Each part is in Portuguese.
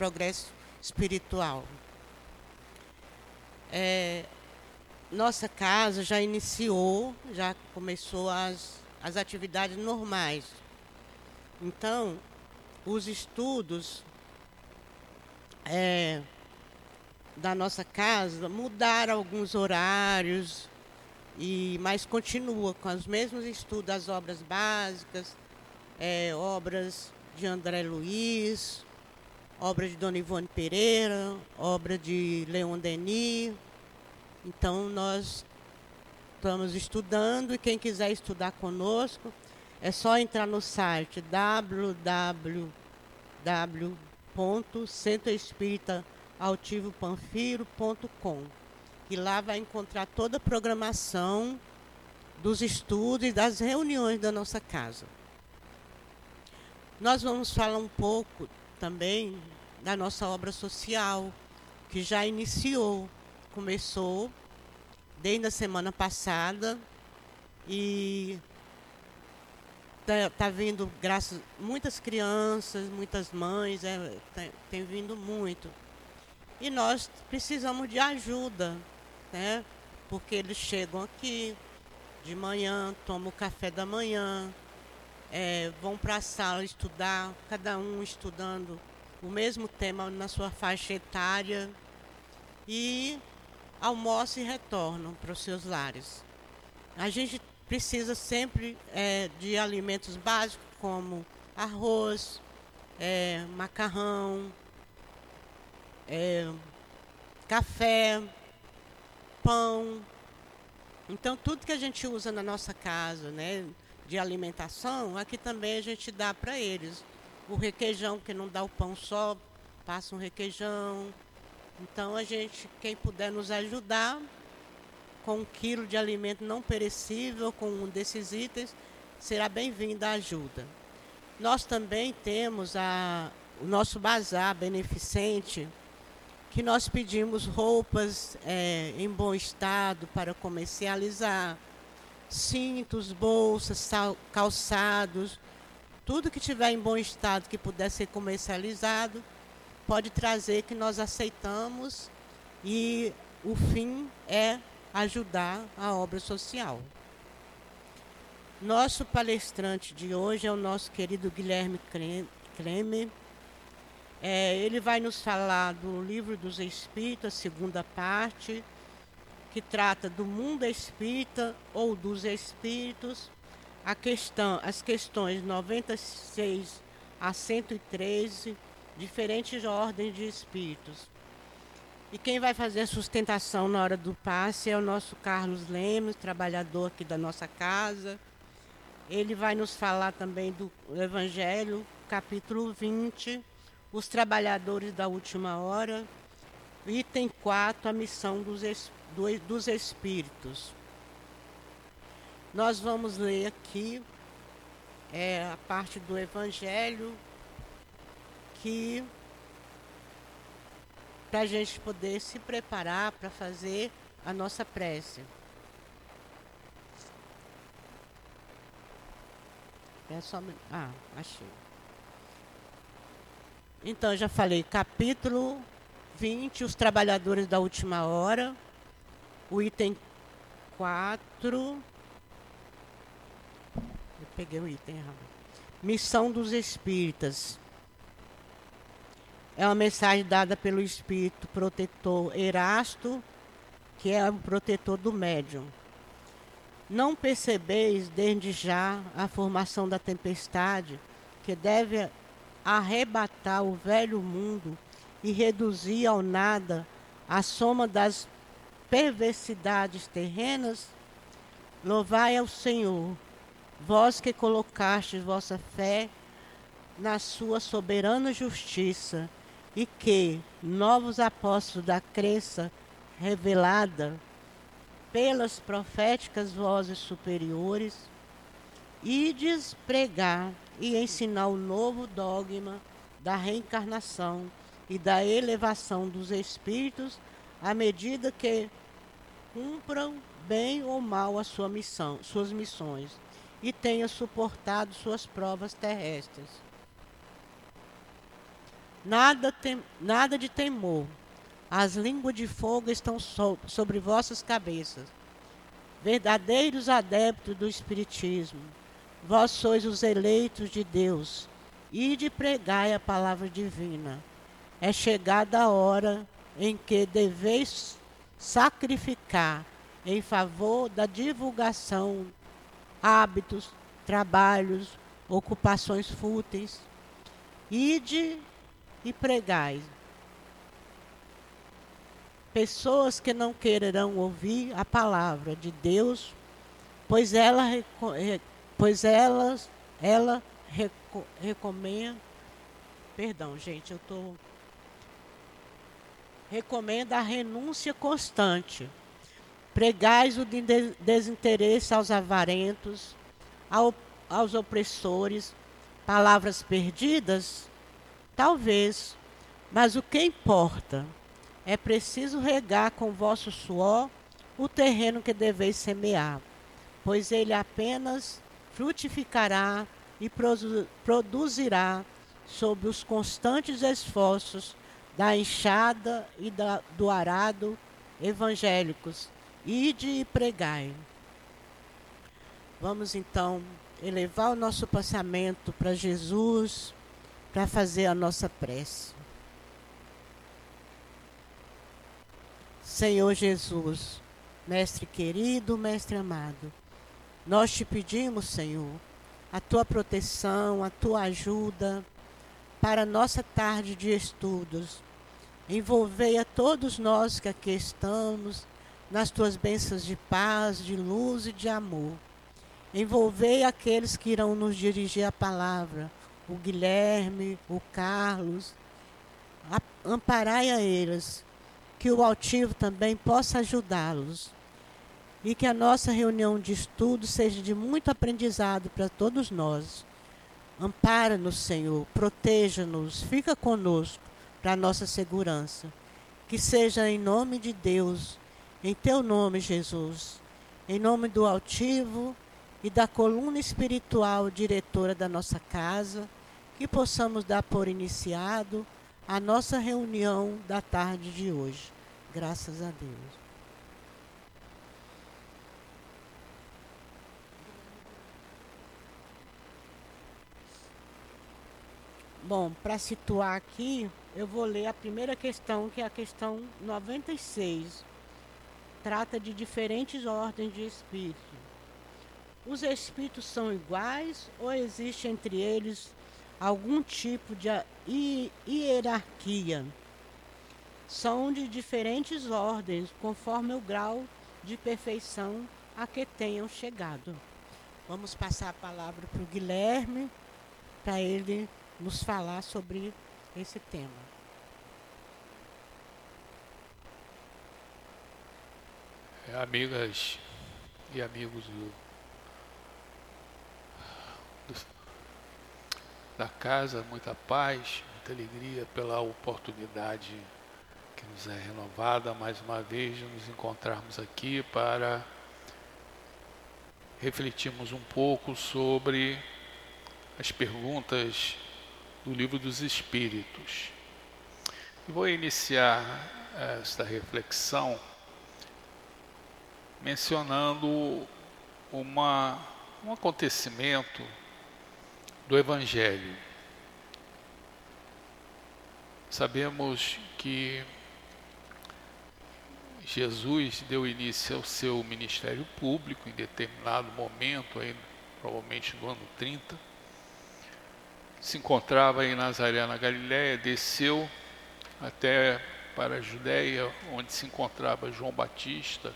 progresso espiritual. É, nossa casa já iniciou, já começou as, as atividades normais. Então, os estudos é, da nossa casa mudaram alguns horários, e mas continua com os mesmos estudos das obras básicas, é, obras de André Luiz, obra de Dona Ivone Pereira, obra de Leon Denis. Então nós estamos estudando e quem quiser estudar conosco é só entrar no site www.centroespíritaaltivopanfiro.com e lá vai encontrar toda a programação dos estudos e das reuniões da nossa casa. Nós vamos falar um pouco também da nossa obra social, que já iniciou, começou desde a semana passada e tá, tá vindo graças muitas crianças, muitas mães, é, tem, tem vindo muito. E nós precisamos de ajuda né? Porque eles chegam aqui de manhã, tomam o café da manhã, é, vão para a sala estudar, cada um estudando o mesmo tema na sua faixa etária e almoçam e retornam para os seus lares. A gente precisa sempre é, de alimentos básicos como arroz, é, macarrão, é, café, pão. Então, tudo que a gente usa na nossa casa, né, de alimentação, aqui também a gente dá para eles. O requeijão, que não dá o pão só, passa um requeijão. Então, a gente, quem puder nos ajudar com um quilo de alimento não perecível, com um desses itens, será bem-vinda a ajuda. Nós também temos a, o nosso bazar beneficente, que nós pedimos roupas é, em bom estado para comercializar, cintos, bolsas, calçados, tudo que tiver em bom estado que puder ser comercializado, pode trazer que nós aceitamos e o fim é ajudar a obra social. Nosso palestrante de hoje é o nosso querido Guilherme Kremer, é, ele vai nos falar do livro dos Espíritos, segunda parte, que trata do mundo espírita ou dos espíritos, a questão, as questões 96 a 113, diferentes ordens de espíritos. E quem vai fazer a sustentação na hora do passe é o nosso Carlos Lemos, trabalhador aqui da nossa casa. Ele vai nos falar também do Evangelho, capítulo 20, os trabalhadores da última hora. Item 4, a missão dos, dos espíritos. Nós vamos ler aqui é, a parte do Evangelho que para a gente poder se preparar para fazer a nossa prece. É só. Ah, achei. Então, já falei, capítulo 20, os trabalhadores da última hora. O item 4. Eu peguei o item errado. Missão dos espíritas. É uma mensagem dada pelo espírito protetor Erasto, que é o protetor do médium. Não percebeis desde já a formação da tempestade que deve arrebatar o velho mundo e reduzir ao nada a soma das perversidades terrenas? Louvai ao Senhor, vós que colocastes vossa fé na sua soberana justiça e que, novos apóstolos da crença revelada pelas proféticas vozes superiores, ides pregar e ensinar o novo dogma da reencarnação e da elevação dos espíritos à medida que cumpram bem ou mal a sua missão, suas missões e tenha suportado suas provas terrestres. nada, tem, nada de temor. As línguas de fogo estão so, sobre vossas cabeças. Verdadeiros adeptos do Espiritismo, vós sois os eleitos de Deus, e de pregai a palavra divina. É chegada a hora em que deveis sacrificar em favor da divulgação hábitos, trabalhos, ocupações fúteis. Ide e pregai. Pessoas que não quererão ouvir a palavra de Deus, pois ela, pois elas, ela recomenda. Perdão, gente, eu estou. Recomenda a renúncia constante. Pregais o desinteresse aos avarentos, ao, aos opressores, palavras perdidas? Talvez, mas o que importa? É preciso regar com vosso suor o terreno que deveis semear, pois ele apenas frutificará e produzirá sob os constantes esforços da enxada e da, do arado evangélicos. Ide e pregai. Vamos então elevar o nosso pensamento para Jesus, para fazer a nossa prece. Senhor Jesus, Mestre querido, Mestre amado, nós te pedimos, Senhor, a tua proteção, a tua ajuda para a nossa tarde de estudos. Envolvei a todos nós que aqui estamos nas tuas bênçãos de paz, de luz e de amor. Envolvei aqueles que irão nos dirigir a palavra, o Guilherme, o Carlos. Amparai a eles, que o altivo também possa ajudá-los e que a nossa reunião de estudo seja de muito aprendizado para todos nós. Ampara-nos, Senhor, proteja-nos, fica conosco para nossa segurança. Que seja em nome de Deus, em teu nome, Jesus, em nome do altivo e da coluna espiritual diretora da nossa casa, que possamos dar por iniciado a nossa reunião da tarde de hoje. Graças a Deus. Bom, para situar aqui, eu vou ler a primeira questão, que é a questão 96. Trata de diferentes ordens de espírito. Os espíritos são iguais ou existe entre eles algum tipo de hierarquia? São de diferentes ordens, conforme o grau de perfeição a que tenham chegado. Vamos passar a palavra para o Guilherme, para ele nos falar sobre esse tema. É, amigas e amigos do, do, da casa, muita paz, muita alegria pela oportunidade que nos é renovada mais uma vez de nos encontrarmos aqui para refletirmos um pouco sobre as perguntas do Livro dos Espíritos. vou iniciar esta reflexão mencionando uma, um acontecimento do Evangelho. Sabemos que Jesus deu início ao seu ministério público em determinado momento, aí, provavelmente no ano 30 se encontrava em Nazaré, na Galiléia, desceu até para a Judéia, onde se encontrava João Batista,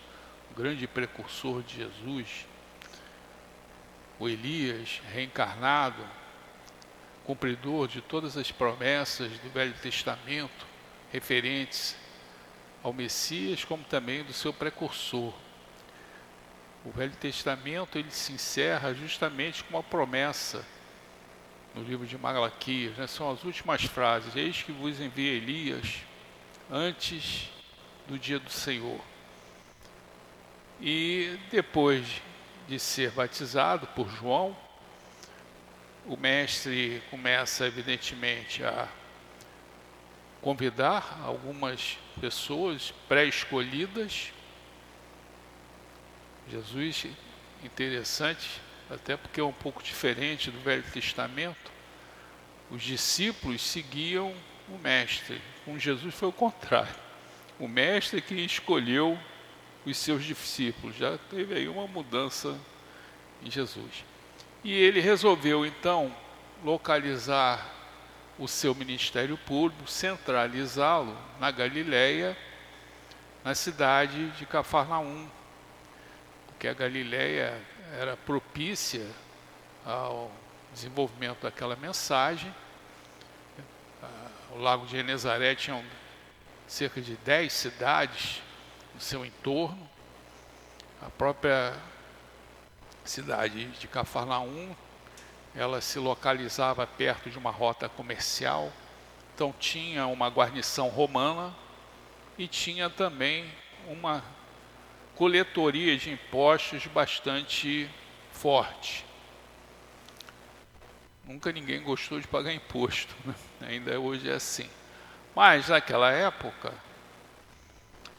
grande precursor de Jesus, o Elias reencarnado, cumpridor de todas as promessas do Velho Testamento referentes ao Messias, como também do seu precursor. O Velho Testamento ele se encerra justamente com uma promessa no livro de Malaquias, né? são as últimas frases: Eis que vos envia Elias antes do dia do Senhor. E depois de ser batizado por João, o mestre começa, evidentemente, a convidar algumas pessoas pré-escolhidas. Jesus, interessante, até porque é um pouco diferente do Velho Testamento. Os discípulos seguiam o Mestre. Com Jesus foi o contrário. O Mestre que escolheu os seus discípulos. Já teve aí uma mudança em Jesus. E ele resolveu então localizar o seu ministério público, centralizá-lo na Galileia, na cidade de Cafarnaum, porque a Galileia era propícia ao desenvolvimento daquela mensagem. O Lago de Genezaré tinha cerca de 10 cidades no seu entorno. A própria cidade de Cafarnaum ela se localizava perto de uma rota comercial, então tinha uma guarnição romana e tinha também uma coletoria de impostos bastante forte. Nunca ninguém gostou de pagar imposto, né? ainda hoje é assim. Mas naquela época,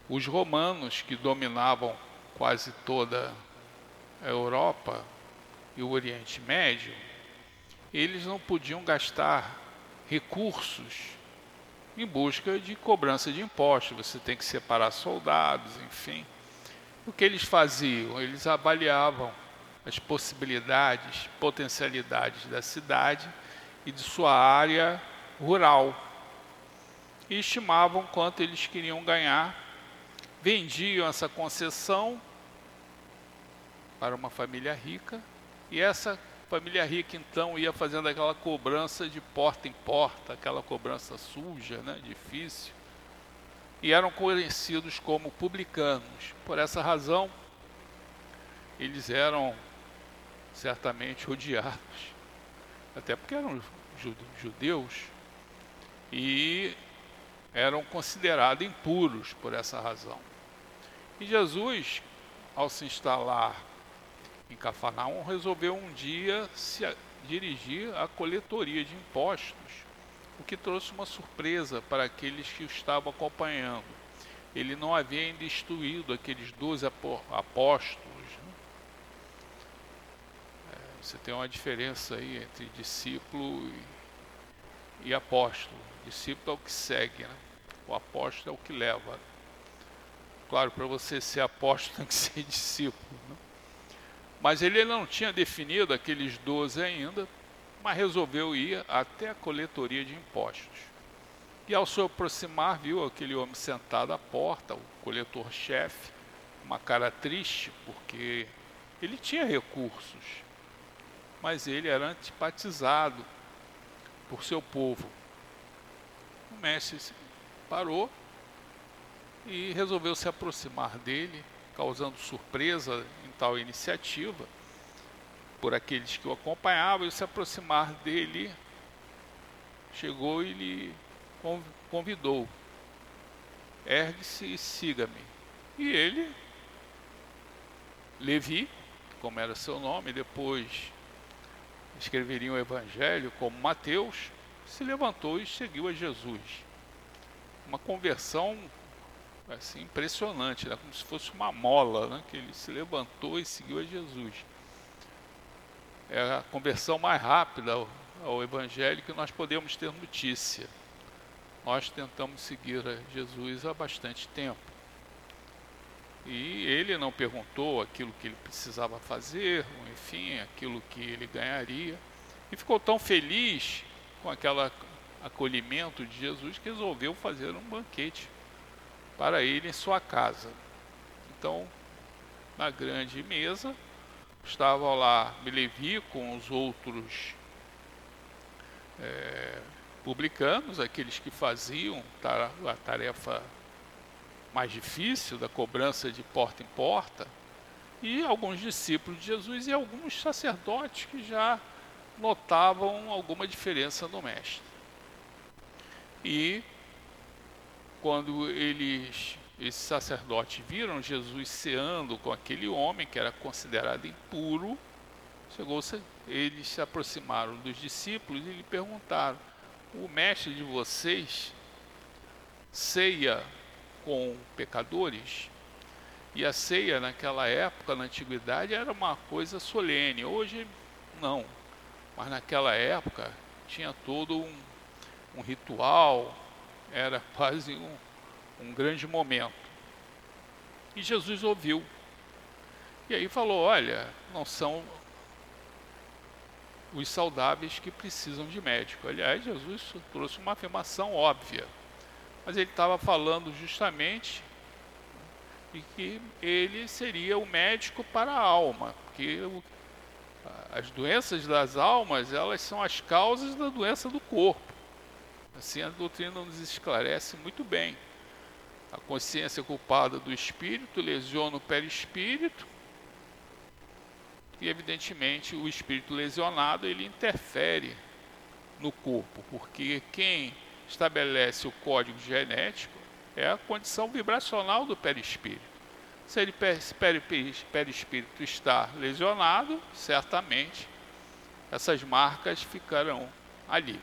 os romanos que dominavam quase toda a Europa e o Oriente Médio, eles não podiam gastar recursos em busca de cobrança de impostos. Você tem que separar soldados, enfim. O que eles faziam? Eles avaliavam as possibilidades, potencialidades da cidade e de sua área rural e estimavam quanto eles queriam ganhar, vendiam essa concessão para uma família rica e essa família rica então ia fazendo aquela cobrança de porta em porta, aquela cobrança suja, né, difícil, e eram conhecidos como publicanos. Por essa razão, eles eram certamente odiados, até porque eram judeus e eram considerados impuros por essa razão. E Jesus, ao se instalar em Cafarnaum, resolveu um dia se dirigir à coletoria de impostos, o que trouxe uma surpresa para aqueles que o estavam acompanhando. Ele não havia ainda instruído aqueles doze apóstolos. Né? É, você tem uma diferença aí entre discípulo e, e apóstolo. Discípulo é o que segue, né? o apóstolo é o que leva. Claro, para você ser apóstolo tem que ser discípulo. Né? Mas ele não tinha definido aqueles doze ainda, mas resolveu ir até a coletoria de impostos. E ao se aproximar, viu aquele homem sentado à porta, o coletor-chefe, uma cara triste, porque ele tinha recursos, mas ele era antipatizado por seu povo. O mestre parou e resolveu se aproximar dele, causando surpresa tal iniciativa por aqueles que o acompanhavam e se aproximar dele, chegou e lhe convidou: ergue-se e siga-me. E ele, Levi, como era seu nome, depois escreveria o Evangelho como Mateus, se levantou e seguiu a Jesus. Uma conversão assim, impressionante, né? como se fosse uma mola, né? que ele se levantou e seguiu a Jesus. É a conversão mais rápida ao, ao Evangelho que nós podemos ter notícia. Nós tentamos seguir a Jesus há bastante tempo. E ele não perguntou aquilo que ele precisava fazer, enfim, aquilo que ele ganharia. E ficou tão feliz com aquele acolhimento de Jesus que resolveu fazer um banquete para ele em sua casa. Então, na grande mesa, estava lá Levi com os outros é, publicanos, aqueles que faziam a tarefa mais difícil da cobrança de porta em porta, e alguns discípulos de Jesus e alguns sacerdotes que já notavam alguma diferença no mestre. E quando eles, esses sacerdotes viram Jesus ceando com aquele homem que era considerado impuro, chegou eles se aproximaram dos discípulos e lhe perguntaram: O mestre de vocês ceia com pecadores. E a ceia naquela época, na antiguidade, era uma coisa solene. Hoje, não. Mas naquela época tinha todo um, um ritual, era quase um, um grande momento. E Jesus ouviu. E aí falou: Olha, não são os saudáveis que precisam de médico. Aliás, Jesus trouxe uma afirmação óbvia, mas ele estava falando justamente de que ele seria o médico para a alma, porque as doenças das almas elas são as causas da doença do corpo. Assim a doutrina nos esclarece muito bem. A consciência culpada do espírito lesiona o perispírito, e evidentemente o espírito lesionado ele interfere no corpo, porque quem estabelece o código genético é a condição vibracional do perispírito. Se ele perispírito está lesionado, certamente essas marcas ficarão ali.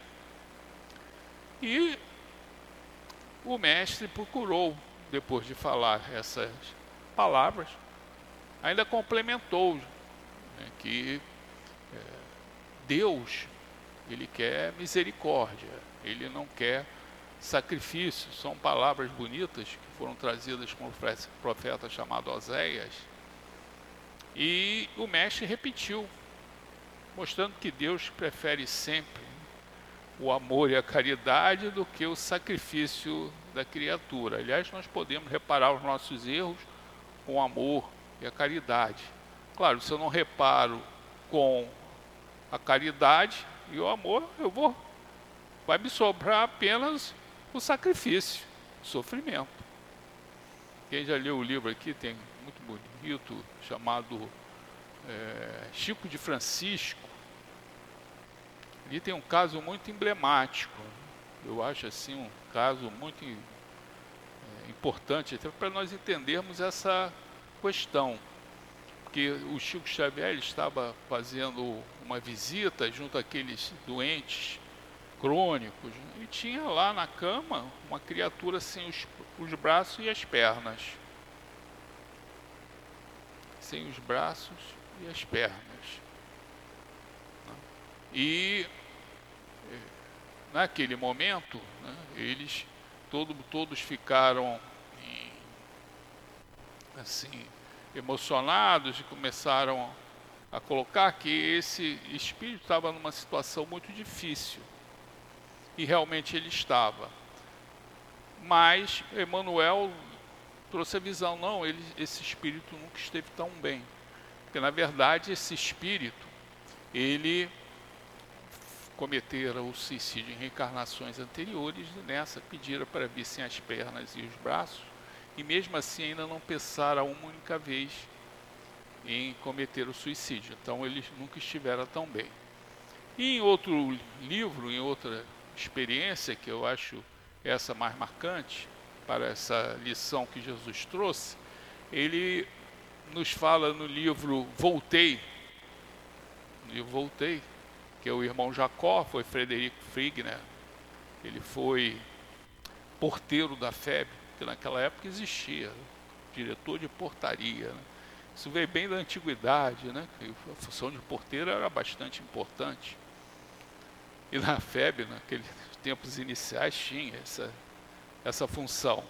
E o mestre procurou, depois de falar essas palavras, ainda complementou né, que é, Deus ele quer misericórdia, ele não quer sacrifício. São palavras bonitas que foram trazidas com o profeta chamado Oséias. E o mestre repetiu, mostrando que Deus prefere sempre o amor e a caridade do que o sacrifício da criatura. Aliás, nós podemos reparar os nossos erros com amor e a caridade. Claro, se eu não reparo com a caridade e o amor, eu vou vai me sobrar apenas o sacrifício, o sofrimento. Quem já leu o livro aqui tem muito bonito chamado é, Chico de Francisco. Ali tem um caso muito emblemático. Eu acho assim um caso muito é, importante até para nós entendermos essa questão porque o Chico Xavier estava fazendo uma visita junto àqueles doentes crônicos e tinha lá na cama uma criatura sem os, os braços e as pernas. Sem os braços e as pernas. E naquele momento, né, eles todo, todos ficaram assim emocionados e começaram a colocar que esse espírito estava numa situação muito difícil. E realmente ele estava. Mas Emmanuel trouxe a visão, não, ele, esse espírito nunca esteve tão bem. Porque na verdade esse espírito, ele cometera o suicídio em reencarnações anteriores e nessa pedira para vir sem as pernas e os braços e mesmo assim ainda não pensaram uma única vez em cometer o suicídio. Então eles nunca estiveram tão bem. E em outro livro, em outra experiência que eu acho essa mais marcante para essa lição que Jesus trouxe, ele nos fala no livro Voltei, no livro Voltei, que é o irmão Jacó, foi Frederico Frigner, ele foi porteiro da FEB, que naquela época existia, diretor de portaria. Né? Isso veio bem da antiguidade, né? a função de porteiro era bastante importante. E na FEB, naqueles tempos iniciais, tinha essa, essa função.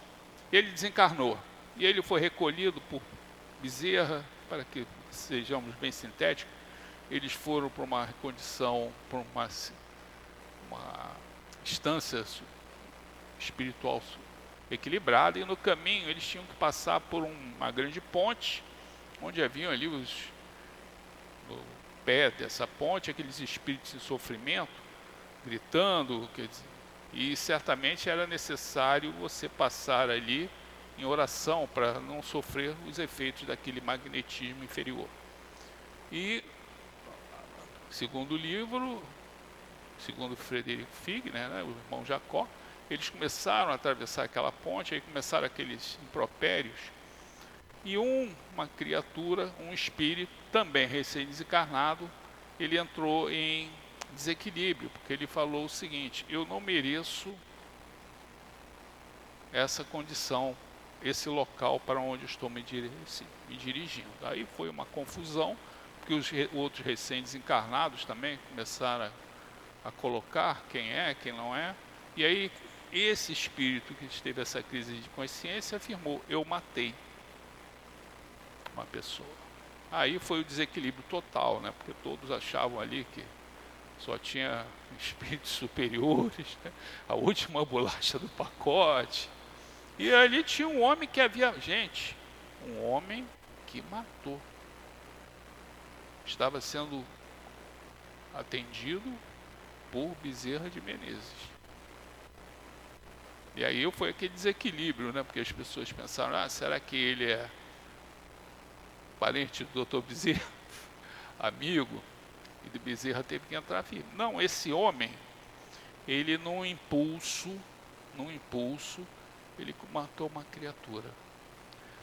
Ele desencarnou e ele foi recolhido por Bezerra, para que sejamos bem sintéticos, eles foram para uma condição, para uma, uma instância espiritual equilibrada e no caminho eles tinham que passar por uma grande ponte, onde haviam ali os no pé dessa ponte aqueles espíritos em sofrimento, gritando, dizer, e certamente era necessário você passar ali em oração para não sofrer os efeitos daquele magnetismo inferior. E segundo livro, segundo Frederico Figner, né, o irmão Jacó, eles começaram a atravessar aquela ponte, aí começaram aqueles impropérios. E um, uma criatura, um espírito, também recém-desencarnado, ele entrou em desequilíbrio, porque ele falou o seguinte: Eu não mereço essa condição, esse local para onde estou me dirigindo. Aí foi uma confusão, porque os outros recém-desencarnados também começaram a, a colocar quem é, quem não é. E aí esse espírito que teve essa crise de consciência afirmou: Eu matei uma pessoa. Aí foi o desequilíbrio total, né? porque todos achavam ali que só tinha espíritos superiores, né? a última bolacha do pacote. E ali tinha um homem que havia. Gente, um homem que matou. Estava sendo atendido por Bezerra de Menezes. E aí foi aquele desequilíbrio, né? Porque as pessoas pensaram, ah, será que ele é parente do doutor Bezerra? Amigo? E de Bezerra teve que entrar firme. Não, esse homem, ele num impulso, num impulso, ele matou uma criatura.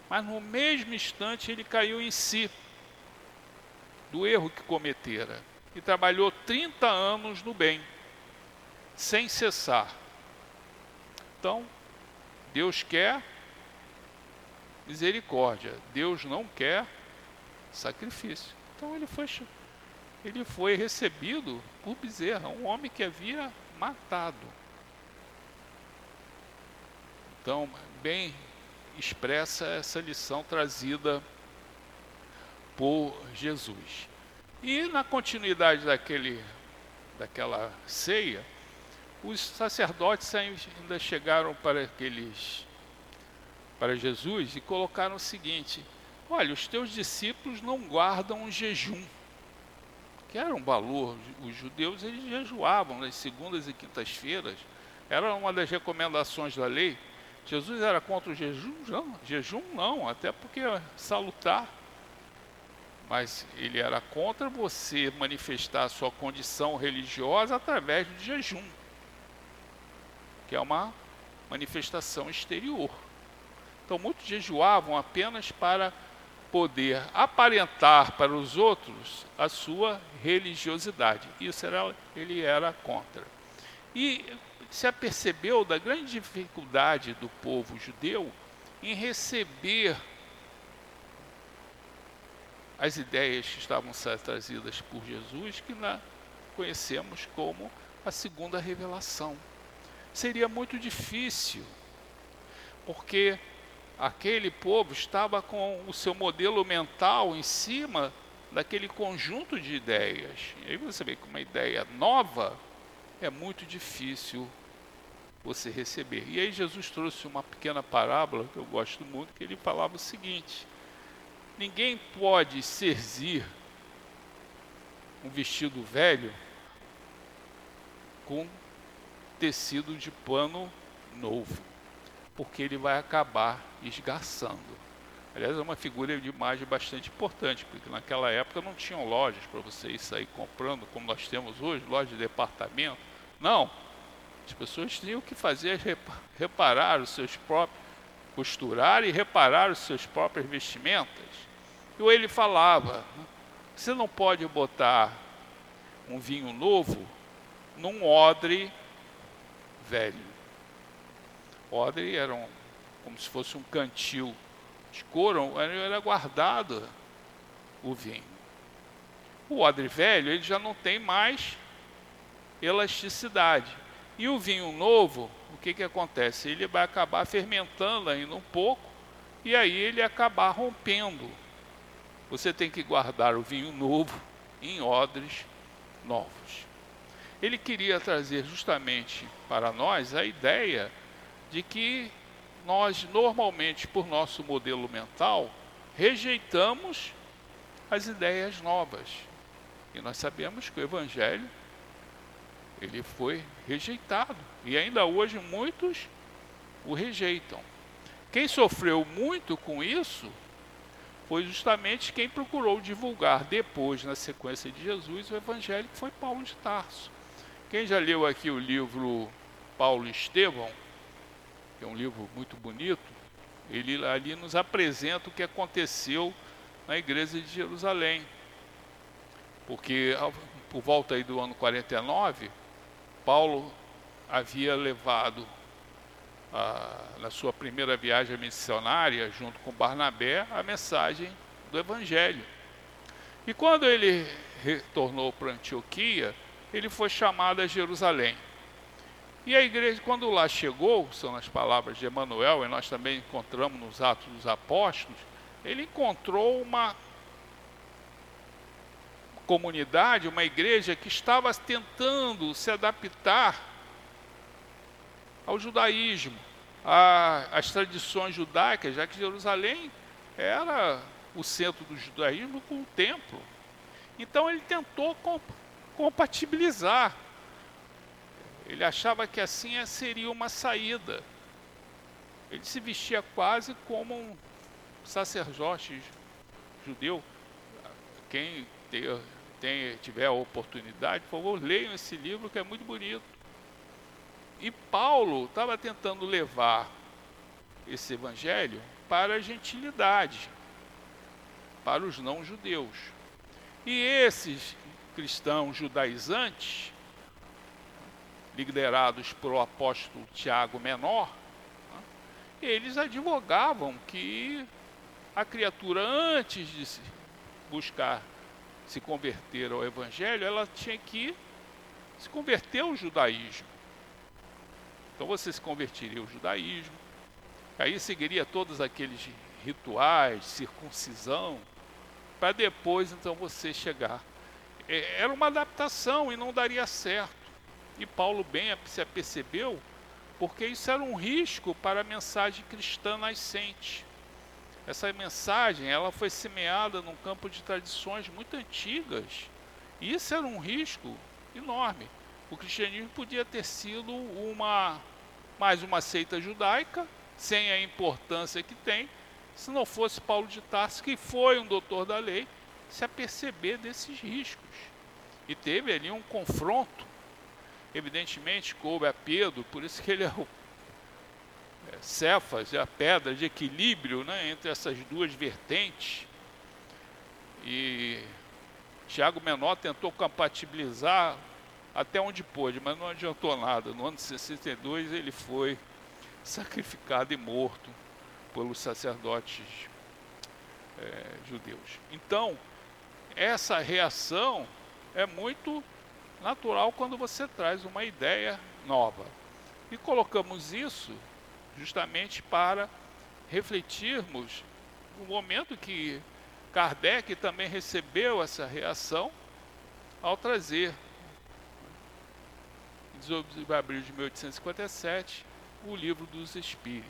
Mas no mesmo instante ele caiu em si do erro que cometera e trabalhou 30 anos no bem, sem cessar. Então, Deus quer misericórdia, Deus não quer sacrifício. Então ele foi, ele foi recebido por Bezerra, um homem que havia matado. Então, bem expressa essa lição trazida por Jesus. E na continuidade daquele, daquela ceia, os sacerdotes ainda chegaram para aqueles para Jesus e colocaram o seguinte: Olha, os teus discípulos não guardam um jejum, que era um valor. Os judeus eles jejuavam nas segundas e quintas-feiras, era uma das recomendações da lei. Jesus era contra o jejum? Não, jejum não, até porque salutar. Mas ele era contra você manifestar a sua condição religiosa através do jejum que é uma manifestação exterior. Então, muitos jejuavam apenas para poder aparentar para os outros a sua religiosidade. Isso era, ele era contra. E se apercebeu da grande dificuldade do povo judeu em receber as ideias que estavam sendo trazidas por Jesus, que nós conhecemos como a segunda revelação seria muito difícil, porque aquele povo estava com o seu modelo mental em cima daquele conjunto de ideias. E aí você vê que uma ideia nova é muito difícil você receber. E aí Jesus trouxe uma pequena parábola que eu gosto muito, que ele falava o seguinte: ninguém pode serzir um vestido velho com tecido de pano novo, porque ele vai acabar esgarçando. Aliás, é uma figura de imagem bastante importante, porque naquela época não tinham lojas para você ir sair comprando, como nós temos hoje, loja de departamento. Não. As pessoas tinham que fazer reparar os seus próprios, costurar e reparar os seus próprios vestimentas. E ele falava: você não pode botar um vinho novo num odre velho. Odre era um, como se fosse um cantil de couro, era guardado o vinho. O odre velho, ele já não tem mais elasticidade. E o vinho novo, o que, que acontece? Ele vai acabar fermentando ainda um pouco e aí ele acabar rompendo. Você tem que guardar o vinho novo em odres novos ele queria trazer justamente para nós a ideia de que nós, normalmente, por nosso modelo mental, rejeitamos as ideias novas. E nós sabemos que o Evangelho ele foi rejeitado. E ainda hoje muitos o rejeitam. Quem sofreu muito com isso foi justamente quem procurou divulgar depois, na sequência de Jesus, o Evangelho, que foi Paulo de Tarso. Quem já leu aqui o livro Paulo Estevão, que é um livro muito bonito, ele ali nos apresenta o que aconteceu na igreja de Jerusalém. Porque por volta aí do ano 49, Paulo havia levado na sua primeira viagem missionária, junto com Barnabé, a mensagem do Evangelho. E quando ele retornou para Antioquia, ele foi chamado a Jerusalém. E a igreja, quando lá chegou, são as palavras de Emanuel, e nós também encontramos nos Atos dos Apóstolos, ele encontrou uma comunidade, uma igreja que estava tentando se adaptar ao judaísmo, às tradições judaicas, já que Jerusalém era o centro do judaísmo com o templo. Então ele tentou compatibilizar ele achava que assim seria uma saída. Ele se vestia quase como um sacerdote judeu. Quem tem, tiver a oportunidade, por favor, leiam esse livro que é muito bonito. E Paulo estava tentando levar esse evangelho para a gentilidade, para os não-judeus. E esses cristãos judaizantes liderados pelo apóstolo Tiago Menor, eles advogavam que a criatura, antes de se buscar se converter ao Evangelho, ela tinha que se converter ao judaísmo. Então você se converteria ao judaísmo, aí seguiria todos aqueles rituais, circuncisão, para depois então você chegar. É, era uma adaptação e não daria certo. E Paulo bem se apercebeu, porque isso era um risco para a mensagem cristã nascente. Essa mensagem ela foi semeada num campo de tradições muito antigas. E isso era um risco enorme. O cristianismo podia ter sido uma mais uma seita judaica, sem a importância que tem, se não fosse Paulo de Tarso, que foi um doutor da lei, se aperceber desses riscos. E teve ali um confronto evidentemente coube a Pedro, por isso que ele é o é, Cefas, é a pedra de equilíbrio né, entre essas duas vertentes. E Tiago Menor tentou compatibilizar até onde pôde, mas não adiantou nada. No ano de 62 ele foi sacrificado e morto pelos sacerdotes é, judeus. Então, essa reação é muito natural quando você traz uma ideia nova. E colocamos isso justamente para refletirmos no momento que Kardec também recebeu essa reação ao trazer, 18 de abril de 1857, o livro dos Espíritos,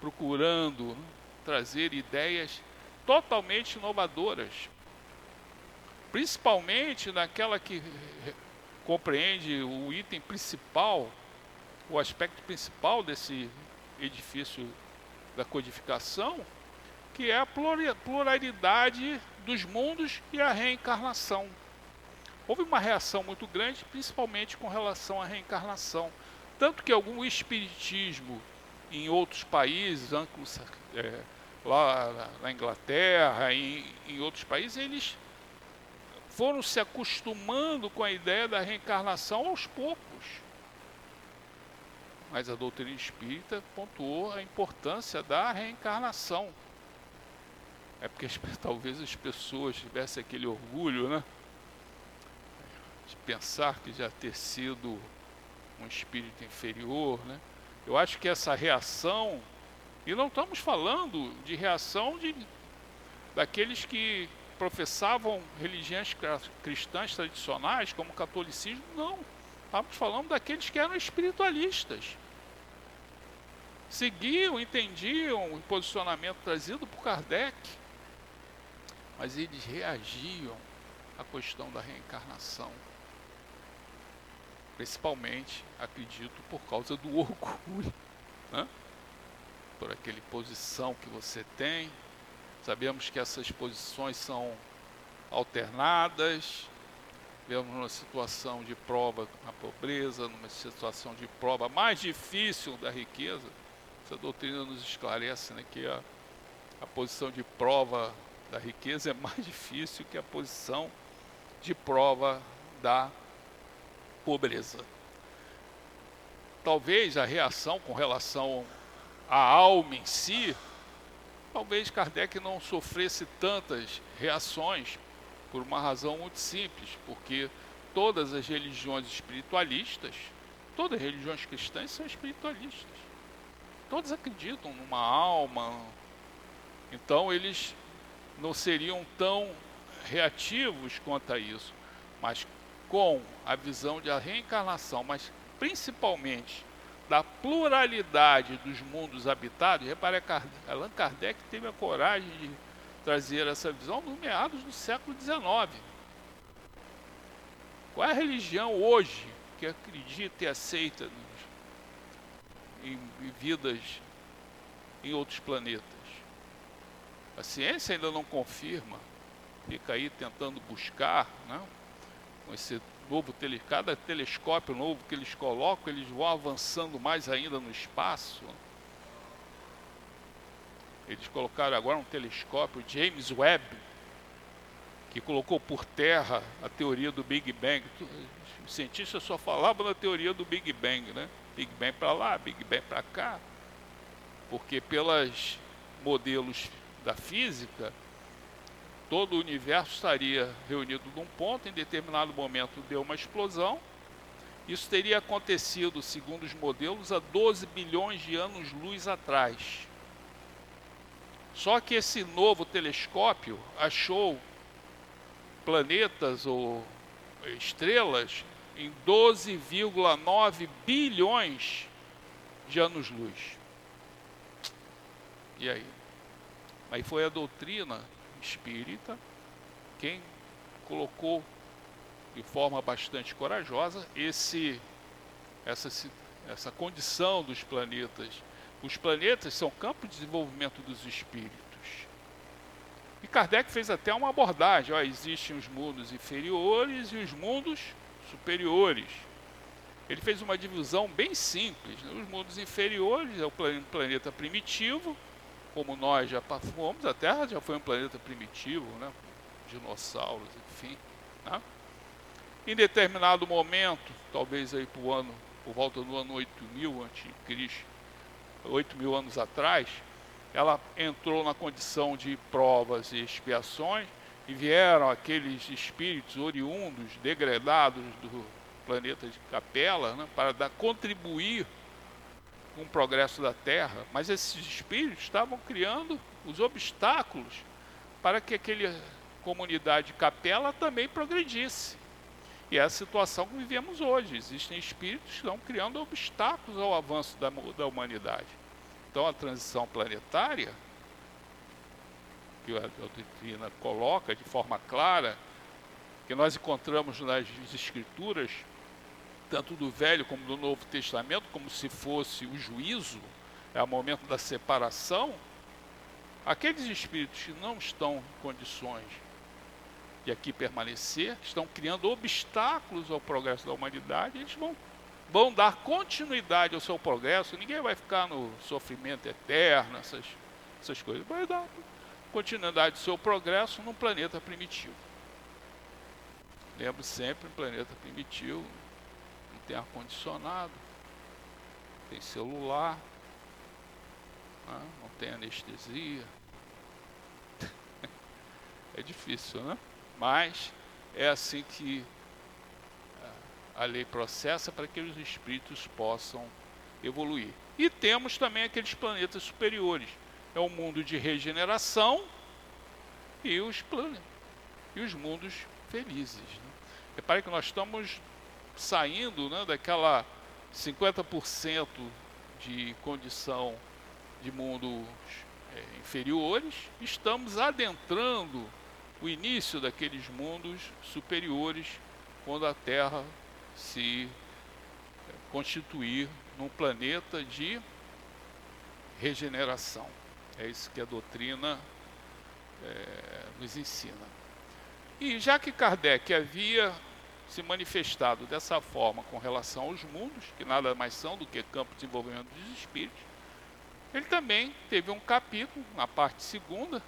procurando trazer ideias totalmente inovadoras principalmente naquela que compreende o item principal, o aspecto principal desse edifício da codificação, que é a pluralidade dos mundos e a reencarnação. Houve uma reação muito grande, principalmente com relação à reencarnação. Tanto que algum espiritismo em outros países, é, lá na Inglaterra, em, em outros países, eles foram se acostumando com a ideia da reencarnação aos poucos. Mas a doutrina espírita pontuou a importância da reencarnação. É porque talvez as pessoas tivessem aquele orgulho, né? De pensar que já ter sido um espírito inferior, né? Eu acho que essa reação, e não estamos falando de reação de daqueles que professavam religiões cristãs tradicionais, como o catolicismo, não. Estamos falando daqueles que eram espiritualistas. Seguiam, entendiam o posicionamento trazido por Kardec, mas eles reagiam à questão da reencarnação. Principalmente, acredito, por causa do orgulho, né? por aquela posição que você tem, Sabemos que essas posições são alternadas. Vemos numa situação de prova a pobreza, numa situação de prova mais difícil da riqueza. Essa doutrina nos esclarece né, que a, a posição de prova da riqueza é mais difícil que a posição de prova da pobreza. Talvez a reação com relação à alma em si, talvez Kardec não sofresse tantas reações por uma razão muito simples, porque todas as religiões espiritualistas, todas as religiões cristãs são espiritualistas. Todos acreditam numa alma. Então eles não seriam tão reativos quanto a isso, mas com a visão de a reencarnação, mas principalmente da pluralidade dos mundos habitados, repare, Allan Kardec teve a coragem de trazer essa visão no meados do século XIX. Qual é a religião hoje que acredita e aceita em, em vidas em outros planetas? A ciência ainda não confirma, fica aí tentando buscar, né? Com esse novo tele, cada telescópio novo que eles colocam, eles vão avançando mais ainda no espaço. Eles colocaram agora um telescópio James Webb, que colocou por terra a teoria do Big Bang. Os cientistas só falavam na teoria do Big Bang, né? Big Bang para lá, Big Bang para cá. Porque pelos modelos da física, todo o universo estaria reunido num ponto, em determinado momento deu uma explosão. Isso teria acontecido, segundo os modelos, há 12 bilhões de anos-luz atrás. Só que esse novo telescópio achou planetas ou estrelas em 12,9 bilhões de anos-luz. E aí? Aí foi a doutrina espírita quem colocou de forma bastante corajosa esse essa essa condição dos planetas. Os planetas são campo de desenvolvimento dos espíritos. E Kardec fez até uma abordagem, ó, existem os mundos inferiores e os mundos superiores. Ele fez uma divisão bem simples. Né? Os mundos inferiores é o planeta primitivo, como nós já fomos, a Terra já foi um planeta primitivo, né? dinossauros, enfim. Né? Em determinado momento, talvez aí por ano, por volta do ano 8000 a.C., 8 mil anos atrás, ela entrou na condição de provas e expiações, e vieram aqueles espíritos oriundos, degradados do planeta de Capela, né, para dar, contribuir com o progresso da Terra, mas esses espíritos estavam criando os obstáculos para que aquela comunidade capela também progredisse. E é a situação que vivemos hoje. Existem espíritos que estão criando obstáculos ao avanço da, da humanidade. Então a transição planetária, que a doutrina coloca de forma clara, que nós encontramos nas escrituras, tanto do Velho como do Novo Testamento, como se fosse o juízo, é o momento da separação, aqueles espíritos que não estão em condições de aqui permanecer, estão criando obstáculos ao progresso da humanidade, eles vão, vão dar continuidade ao seu progresso, ninguém vai ficar no sofrimento eterno, essas, essas coisas, vai dar continuidade ao seu progresso num planeta primitivo. Lembre sempre, um planeta primitivo, tem ar-condicionado, tem celular, né? não tem anestesia. é difícil, né? Mas é assim que é, a lei processa para que os espíritos possam evoluir. E temos também aqueles planetas superiores. É o mundo de regeneração e os, planetas, e os mundos felizes. Né? Repare que nós estamos saindo né, daquela 50% de condição de mundos é, inferiores, estamos adentrando o início daqueles mundos superiores quando a Terra se é, constituir num planeta de regeneração. É isso que a doutrina é, nos ensina. E já que Kardec havia se manifestado dessa forma com relação aos mundos, que nada mais são do que campo de desenvolvimento dos espíritos, ele também teve um capítulo, na parte segunda,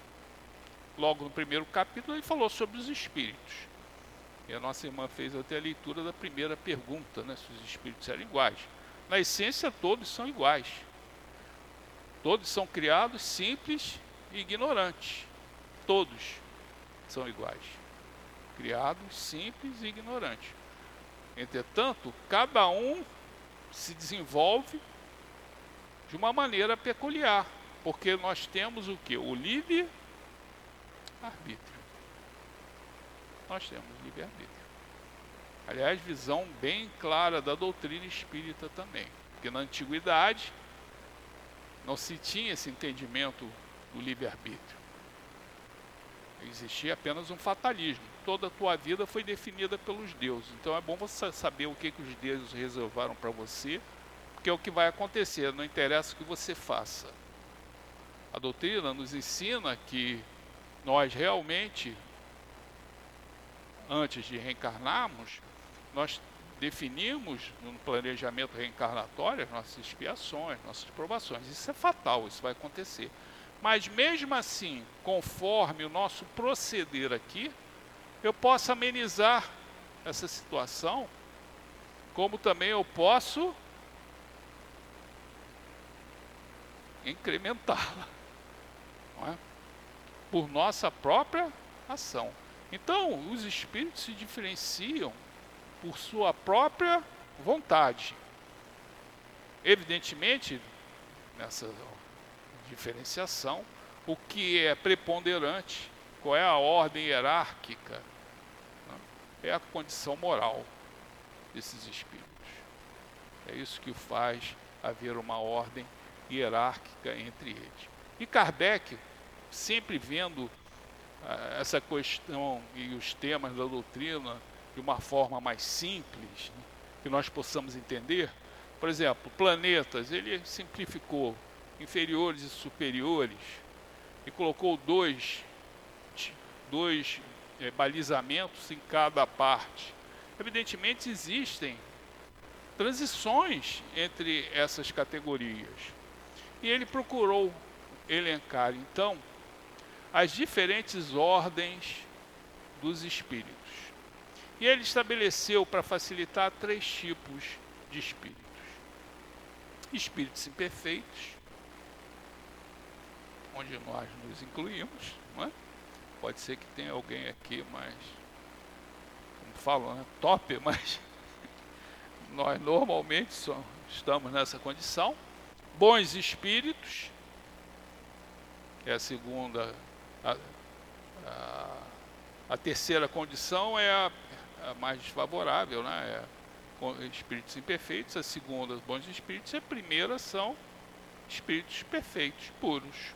logo no primeiro capítulo, ele falou sobre os espíritos. E a nossa irmã fez até a leitura da primeira pergunta, né, se os espíritos eram iguais. Na essência, todos são iguais. Todos são criados simples e ignorantes. Todos são iguais. Criados simples e ignorantes. Entretanto, cada um se desenvolve de uma maneira peculiar, porque nós temos o que? O livre arbítrio. Nós temos livre arbítrio. Aliás, visão bem clara da doutrina espírita também, porque na antiguidade não se tinha esse entendimento do livre arbítrio. Existia apenas um fatalismo. Toda a tua vida foi definida pelos deuses. Então é bom você saber o que, que os deuses reservaram para você, porque é o que vai acontecer, não interessa o que você faça. A doutrina nos ensina que nós realmente, antes de reencarnarmos, nós definimos no planejamento reencarnatório as nossas expiações, nossas provações. Isso é fatal, isso vai acontecer. Mas mesmo assim, conforme o nosso proceder aqui, eu posso amenizar essa situação, como também eu posso incrementá-la, é? por nossa própria ação. Então, os espíritos se diferenciam por sua própria vontade. Evidentemente, nessa diferenciação, o que é preponderante, qual é a ordem hierárquica, é a condição moral desses espíritos. É isso que faz haver uma ordem hierárquica entre eles. E Kardec, sempre vendo ah, essa questão e os temas da doutrina de uma forma mais simples, né, que nós possamos entender. Por exemplo, planetas, ele simplificou inferiores e superiores e colocou dois, dois é, balizamentos em cada parte. Evidentemente existem transições entre essas categorias. E ele procurou elencar então as diferentes ordens dos espíritos. E ele estabeleceu para facilitar três tipos de espíritos: espíritos imperfeitos, onde nós nos incluímos, não é? Pode ser que tenha alguém aqui mais, como falam, né? top, mas nós normalmente só estamos nessa condição. Bons espíritos, que é a segunda, a, a, a terceira condição é a a mais desfavorável, né? É espíritos imperfeitos, a segunda, bons espíritos, e a primeira são espíritos perfeitos, puros.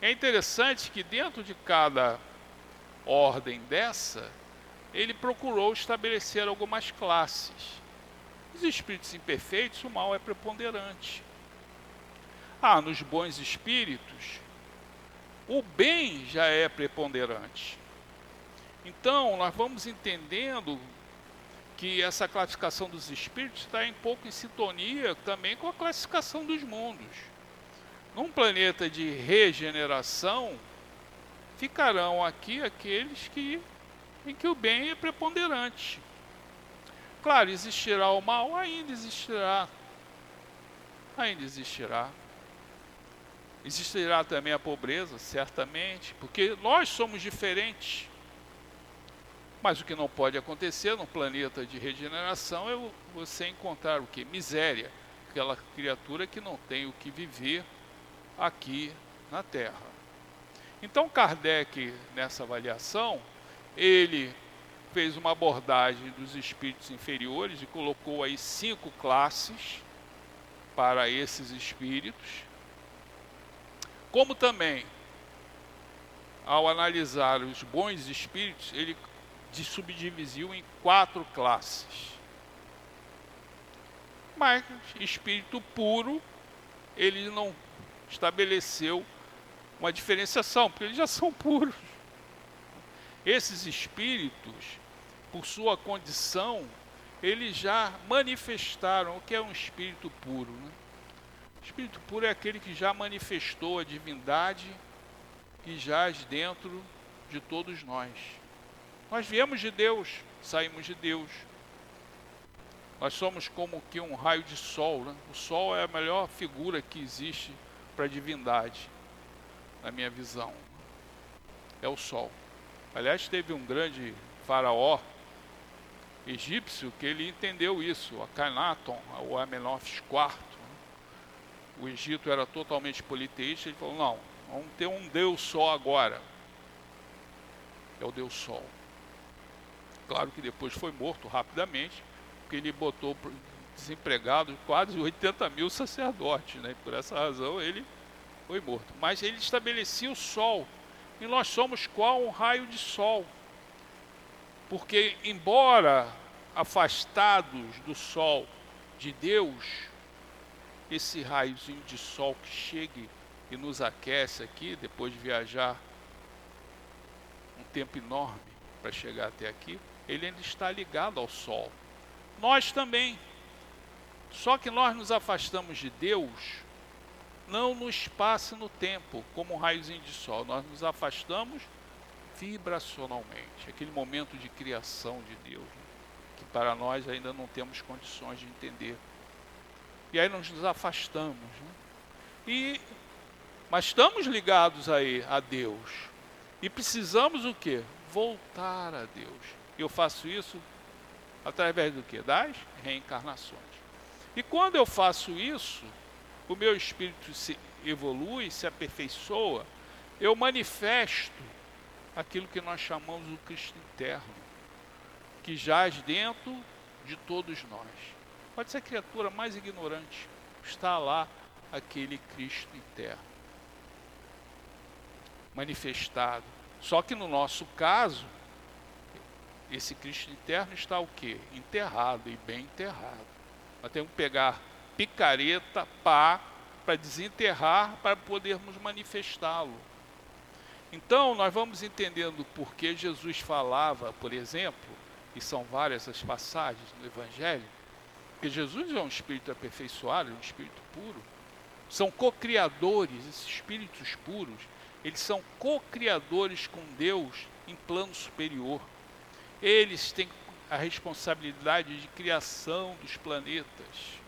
É interessante que dentro de cada ordem dessa, ele procurou estabelecer algumas classes. Os espíritos imperfeitos, o mal é preponderante. Ah, nos bons espíritos, o bem já é preponderante. Então, nós vamos entendendo que essa classificação dos espíritos está em pouco em sintonia também com a classificação dos mundos. Num planeta de regeneração, ficarão aqui aqueles que em que o bem é preponderante. Claro, existirá o mal, ainda existirá. Ainda existirá. Existirá também a pobreza, certamente, porque nós somos diferentes. Mas o que não pode acontecer num planeta de regeneração é você encontrar o que? Miséria. Aquela criatura que não tem o que viver aqui na Terra. Então Kardec, nessa avaliação, ele fez uma abordagem dos espíritos inferiores e colocou aí cinco classes para esses espíritos. Como também, ao analisar os bons espíritos, ele de subdividiu em quatro classes. Mas espírito puro, ele não estabeleceu uma diferenciação, porque eles já são puros. Esses espíritos, por sua condição, eles já manifestaram o que é um espírito puro. Né? Espírito puro é aquele que já manifestou a divindade que jaz dentro de todos nós. Nós viemos de Deus, saímos de Deus. Nós somos como que um raio de sol. Né? O sol é a melhor figura que existe para a divindade, na minha visão. É o sol. Aliás, teve um grande faraó egípcio que ele entendeu isso, Akhenaton, o Amenófis IV. O Egito era totalmente politeísta, ele falou, não, vamos ter um Deus só agora. É o Deus Sol. Claro que depois foi morto rapidamente, porque ele botou desempregado quase 80 mil sacerdotes, né? por essa razão ele foi morto. Mas ele estabelecia o sol, e nós somos qual um raio de sol. Porque, embora afastados do sol de Deus, esse raiozinho de sol que chegue e nos aquece aqui, depois de viajar um tempo enorme para chegar até aqui, ele ainda está ligado ao sol. Nós também. Só que nós nos afastamos de Deus, não no espaço e no tempo, como um raiozinho de sol. Nós nos afastamos vibracionalmente, aquele momento de criação de Deus, né? que para nós ainda não temos condições de entender. E aí nós nos afastamos. Né? E, mas estamos ligados aí a Deus. E precisamos o que? Voltar a Deus. Eu faço isso através do que? Das reencarnações. E quando eu faço isso, o meu espírito se evolui, se aperfeiçoa, eu manifesto aquilo que nós chamamos o Cristo interno, que jaz dentro de todos nós. Pode ser a criatura mais ignorante, está lá aquele Cristo interno, manifestado. Só que no nosso caso, esse Cristo interno está o quê? Enterrado e bem enterrado. Nós temos que pegar picareta, pá, para desenterrar, para podermos manifestá-lo. Então, nós vamos entendendo por que Jesus falava, por exemplo, e são várias as passagens no Evangelho, que Jesus é um espírito aperfeiçoado, um espírito puro. São co-criadores, esses espíritos puros, eles são co-criadores com Deus em plano superior. Eles têm a responsabilidade de criação dos planetas.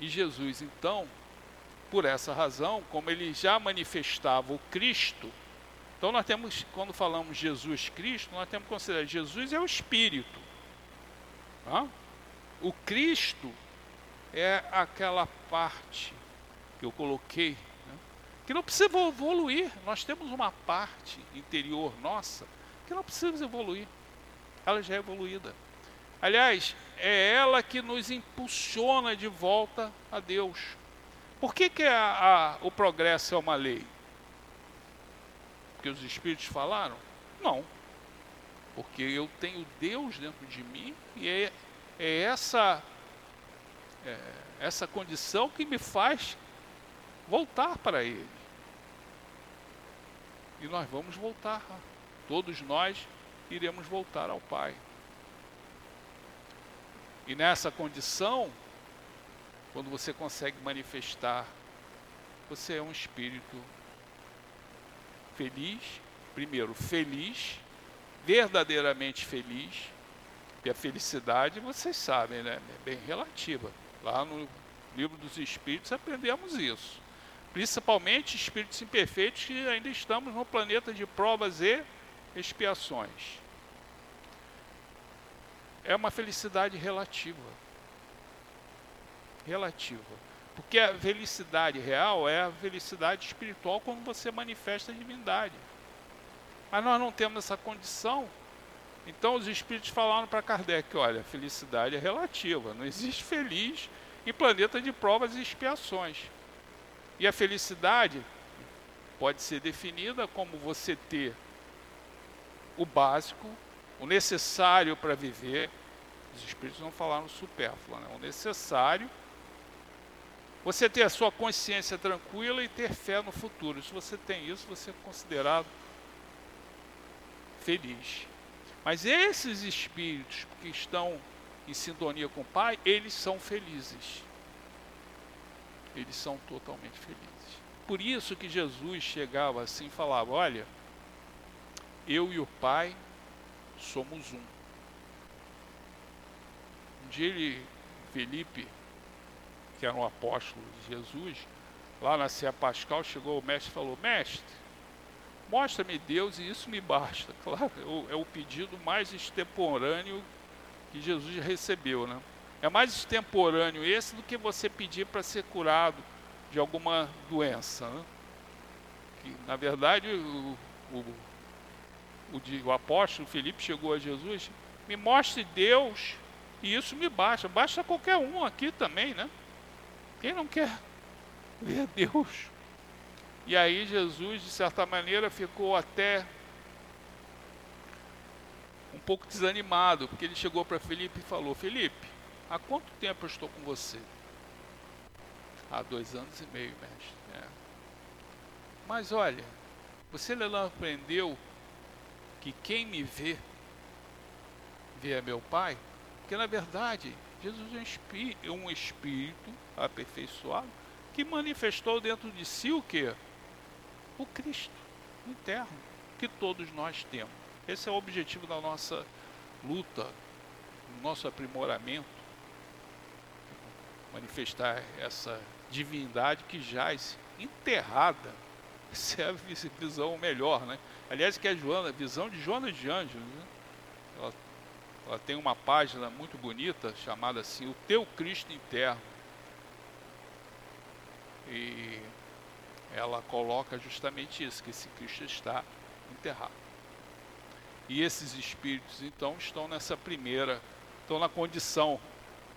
E Jesus, então, por essa razão, como ele já manifestava o Cristo, então nós temos, quando falamos Jesus Cristo, nós temos que considerar Jesus é o Espírito. Tá? O Cristo é aquela parte que eu coloquei, né? que não precisa evoluir. Nós temos uma parte interior nossa que não precisa evoluir. Ela já é evoluída. Aliás, é ela que nos impulsiona de volta a Deus. Por que, que a, a, o progresso é uma lei? Porque os Espíritos falaram? Não. Porque eu tenho Deus dentro de mim e é, é essa, é, essa condição que me faz voltar para Ele. E nós vamos voltar Todos nós iremos voltar ao Pai. E nessa condição, quando você consegue manifestar, você é um espírito feliz, primeiro feliz, verdadeiramente feliz, e a felicidade, vocês sabem, né, é bem relativa. Lá no livro dos Espíritos aprendemos isso. Principalmente espíritos imperfeitos que ainda estamos no planeta de provas e expiações. É uma felicidade relativa. Relativa. Porque a felicidade real é a felicidade espiritual quando você manifesta a divindade. Mas nós não temos essa condição. Então os espíritos falaram para Kardec: olha, felicidade é relativa, não existe feliz em planeta de provas e expiações. E a felicidade pode ser definida como você ter o básico, o necessário para viver. Os espíritos não falaram supérfluo, né? o necessário. Você ter a sua consciência tranquila e ter fé no futuro. Se você tem isso, você é considerado feliz. Mas esses espíritos que estão em sintonia com o Pai, eles são felizes. Eles são totalmente felizes. Por isso que Jesus chegava assim e falava: Olha, eu e o Pai somos um. Um dia ele, Felipe, que era um apóstolo de Jesus, lá na Cia Pascal, chegou o mestre e falou: Mestre, mostra-me Deus e isso me basta. Claro, é o pedido mais extemporâneo que Jesus recebeu, né? É mais extemporâneo esse do que você pedir para ser curado de alguma doença. Né? Que, na verdade, o, o, o, o apóstolo Felipe chegou a Jesus, me mostre Deus e isso me basta. Basta qualquer um aqui também, né? Quem não quer ver Deus? E aí Jesus, de certa maneira, ficou até um pouco desanimado, porque ele chegou para Felipe e falou: Felipe, há quanto tempo eu estou com você? Há dois anos e meio, mestre. É. Mas olha, você não aprendeu que quem me vê, vê a meu Pai? Porque na verdade, Jesus é um espírito, um espírito aperfeiçoado que manifestou dentro de si o que? O Cristo interno, que todos nós temos. Esse é o objetivo da nossa luta, do nosso aprimoramento, manifestar essa divindade que jaz enterrada. Essa é a visão melhor, né? Aliás, que é Joana, visão de Joana de Ângeles. Né? Ela, ela tem uma página muito bonita chamada assim, O Teu Cristo Interno. E ela coloca justamente isso, que esse Cristo está enterrado. E esses espíritos, então, estão nessa primeira, estão na condição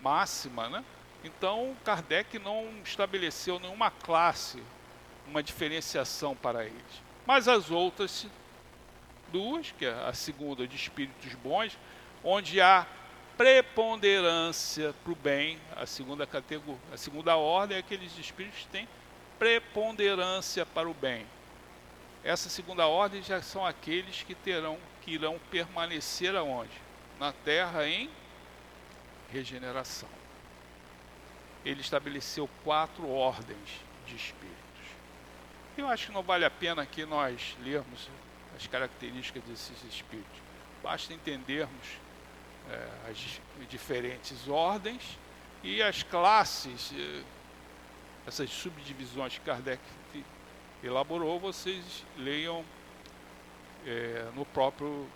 máxima, né? Então, Kardec não estabeleceu nenhuma classe, uma diferenciação para eles. Mas as outras duas, que é a segunda de espíritos bons, onde há preponderância para o bem, a segunda categoria, a segunda ordem é aqueles espíritos que têm preponderância para o bem. Essa segunda ordem já são aqueles que terão que irão permanecer aonde? Na terra em regeneração. Ele estabeleceu quatro ordens de espíritos. Eu acho que não vale a pena aqui nós lermos as características desses espíritos. Basta entendermos é, as diferentes ordens e as classes, é, essas subdivisões que Kardec elaborou, vocês leiam é, no próprio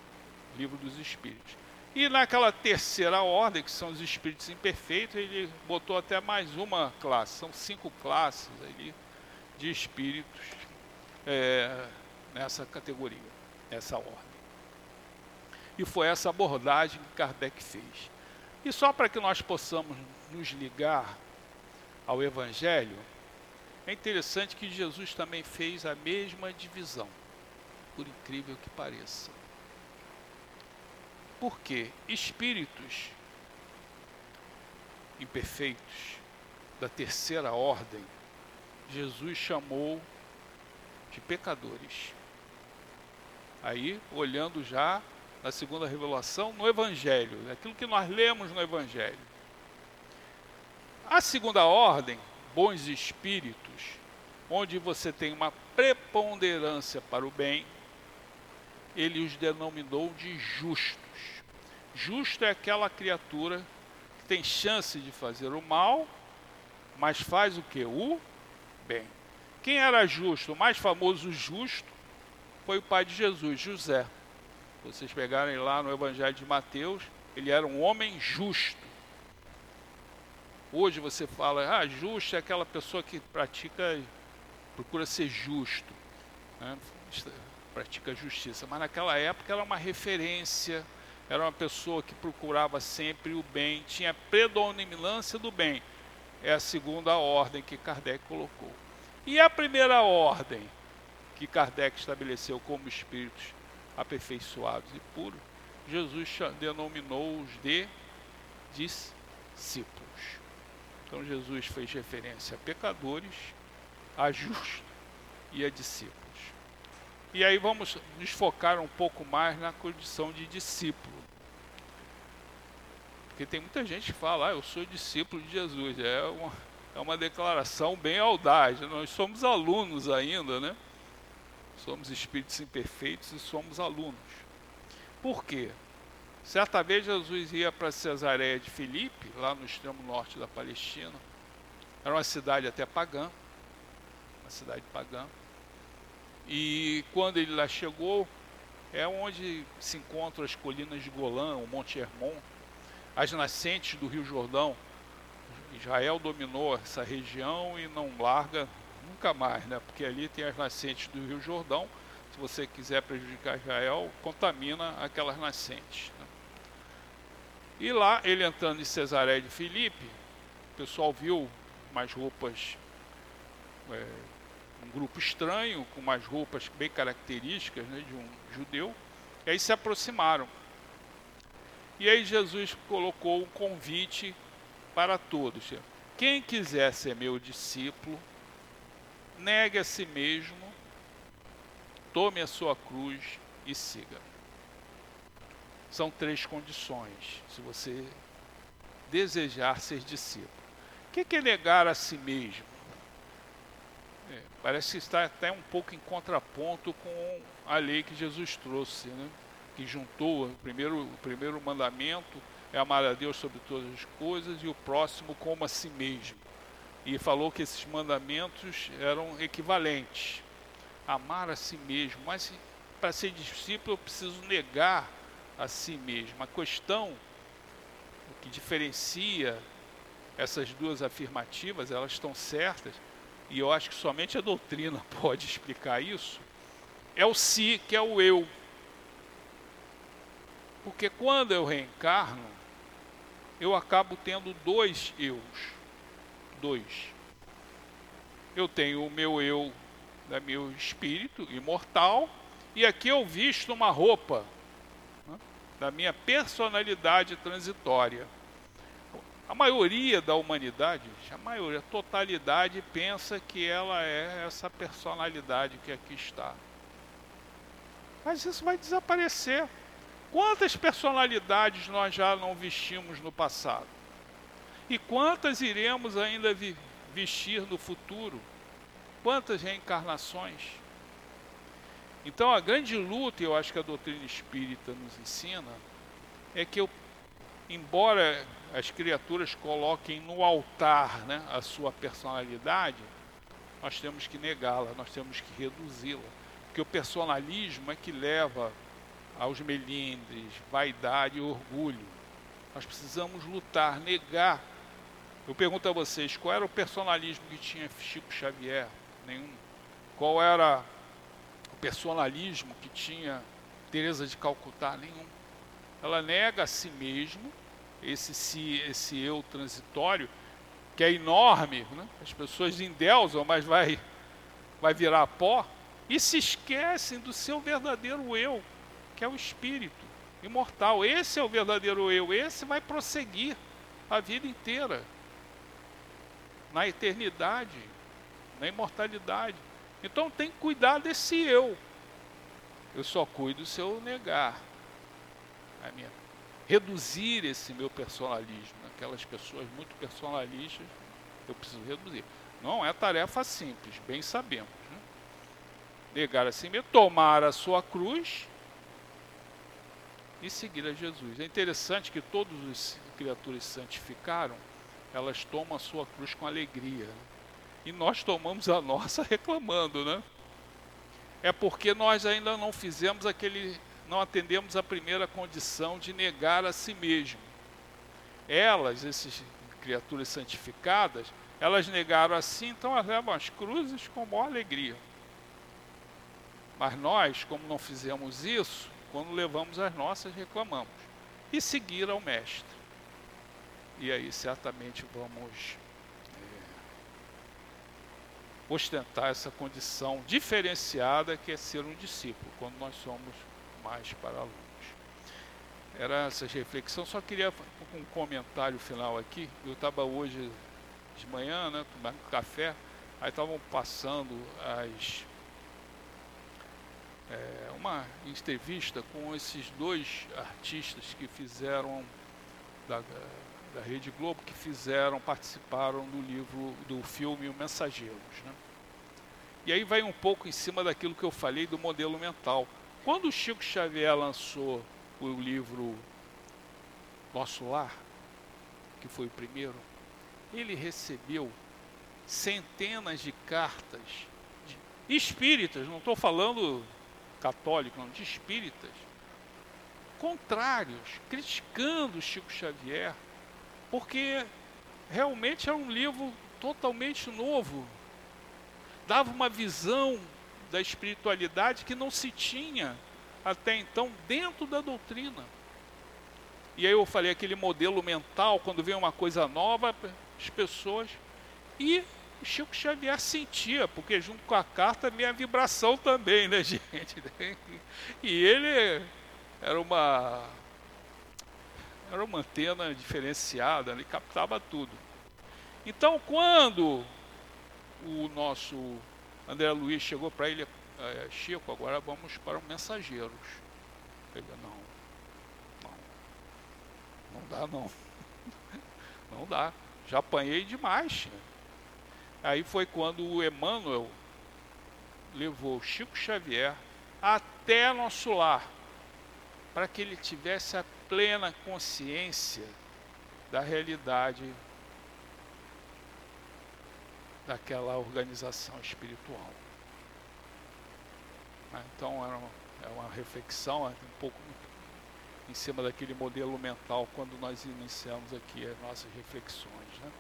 livro dos Espíritos. E naquela terceira ordem, que são os espíritos imperfeitos, ele botou até mais uma classe, são cinco classes ali de espíritos é, nessa categoria, nessa ordem. E foi essa abordagem que Kardec fez. E só para que nós possamos nos ligar ao Evangelho, é interessante que Jesus também fez a mesma divisão por incrível que pareça. Porque espíritos imperfeitos da terceira ordem, Jesus chamou de pecadores. Aí, olhando já na segunda revelação, no Evangelho, aquilo que nós lemos no Evangelho. A segunda ordem, bons espíritos, onde você tem uma preponderância para o bem, ele os denominou de justos. Justo é aquela criatura que tem chance de fazer o mal, mas faz o que? O bem. Quem era justo? O mais famoso justo foi o pai de Jesus, José. Vocês pegarem lá no Evangelho de Mateus, ele era um homem justo. Hoje você fala, ah, justo é aquela pessoa que pratica, procura ser justo. Né? pratica justiça, mas naquela época era uma referência, era uma pessoa que procurava sempre o bem, tinha predominância do bem. É a segunda ordem que Kardec colocou. E a primeira ordem que Kardec estabeleceu como espíritos aperfeiçoados e puros, Jesus denominou-os de discípulos. Então Jesus fez referência a pecadores, a justos e a discípulos. E aí vamos nos focar um pouco mais na condição de discípulo. Porque tem muita gente que fala, ah, eu sou discípulo de Jesus. É uma, é uma declaração bem audaz. Nós somos alunos ainda, né? Somos espíritos imperfeitos e somos alunos. Por quê? Certa vez Jesus ia para Cesareia de Filipe, lá no extremo norte da Palestina. Era uma cidade até pagã, uma cidade pagã. E quando ele lá chegou, é onde se encontram as colinas de Golã, o Monte Hermon, as nascentes do Rio Jordão. Israel dominou essa região e não larga nunca mais, né? Porque ali tem as nascentes do Rio Jordão. Se você quiser prejudicar Israel, contamina aquelas nascentes. Né? E lá, ele entrando em Cesaré de Filipe, o pessoal viu mais roupas, é, um grupo estranho, com mais roupas bem características né, de um judeu, e aí se aproximaram. E aí Jesus colocou um convite para todos. Quem quiser ser meu discípulo, negue a si mesmo, tome a sua cruz e siga são três condições, se você desejar ser discípulo. O que é negar a si mesmo? É, parece estar até um pouco em contraponto com a lei que Jesus trouxe, né? que juntou o primeiro, o primeiro mandamento é amar a Deus sobre todas as coisas e o próximo como a si mesmo. E falou que esses mandamentos eram equivalentes. Amar a si mesmo, mas para ser discípulo eu preciso negar a si mesmo. A questão o que diferencia essas duas afirmativas, elas estão certas, e eu acho que somente a doutrina pode explicar isso, é o si, que é o eu. Porque quando eu reencarno, eu acabo tendo dois eus. Dois. Eu tenho o meu eu, da meu espírito imortal, e aqui eu visto uma roupa da minha personalidade transitória. A maioria da humanidade, a maioria, a totalidade pensa que ela é essa personalidade que aqui está. Mas isso vai desaparecer. Quantas personalidades nós já não vestimos no passado? E quantas iremos ainda vestir no futuro? Quantas reencarnações? Então a grande luta, eu acho que a doutrina espírita nos ensina, é que eu, embora as criaturas coloquem no altar né, a sua personalidade, nós temos que negá-la, nós temos que reduzi-la. Porque o personalismo é que leva aos melindres, vaidade e orgulho. Nós precisamos lutar, negar. Eu pergunto a vocês, qual era o personalismo que tinha Chico Xavier? Nenhum. Qual era personalismo que tinha Teresa de Calcutá nenhum. Ela nega a si mesmo esse si, esse eu transitório que é enorme, né? as pessoas endeusam, mas vai vai virar pó e se esquecem do seu verdadeiro eu, que é o espírito imortal. Esse é o verdadeiro eu, esse vai prosseguir a vida inteira na eternidade, na imortalidade. Então tem que cuidar desse eu. Eu só cuido se eu negar a minha reduzir esse meu personalismo. Aquelas pessoas muito personalistas, eu preciso reduzir. Não é tarefa simples, bem sabemos. Né? Negar a si mesmo, tomar a sua cruz e seguir a Jesus. É interessante que todas as criaturas santificaram, elas tomam a sua cruz com alegria. E nós tomamos a nossa reclamando, né? É porque nós ainda não fizemos aquele, não atendemos a primeira condição de negar a si mesmo. Elas, essas criaturas santificadas, elas negaram assim, então elas levam as cruzes com maior alegria. Mas nós, como não fizemos isso, quando levamos as nossas, reclamamos. E seguir ao Mestre. E aí certamente vamos ostentar essa condição diferenciada que é ser um discípulo, quando nós somos mais para alunos. Era essa reflexão, só queria um comentário final aqui. Eu estava hoje de manhã, né, tomando café, aí estavam passando as é, uma entrevista com esses dois artistas que fizeram da, da Rede Globo que fizeram, participaram do livro, do filme O Mensageiros. Né? E aí vai um pouco em cima daquilo que eu falei do modelo mental. Quando o Chico Xavier lançou o livro Nosso Lar, que foi o primeiro, ele recebeu centenas de cartas de espíritas, não estou falando católico, não, de espíritas, contrários, criticando Chico Xavier, porque realmente era um livro totalmente novo, dava uma visão da espiritualidade que não se tinha até então dentro da doutrina. E aí eu falei aquele modelo mental, quando vem uma coisa nova, as pessoas. E Chico Xavier sentia, porque junto com a carta vem a vibração também, né, gente? E ele era uma era uma antena diferenciada, ele captava tudo. Então, quando o nosso André Luiz chegou para ele, é, Chico, agora vamos para os mensageiros. Ele, não, não, não dá não, não dá, já apanhei demais. Aí foi quando o Emmanuel levou Chico Xavier até nosso lar, para que ele tivesse a plena consciência da realidade daquela organização espiritual. Né, então é uma, é uma reflexão é um pouco em cima daquele modelo mental quando nós iniciamos aqui as nossas reflexões. Né?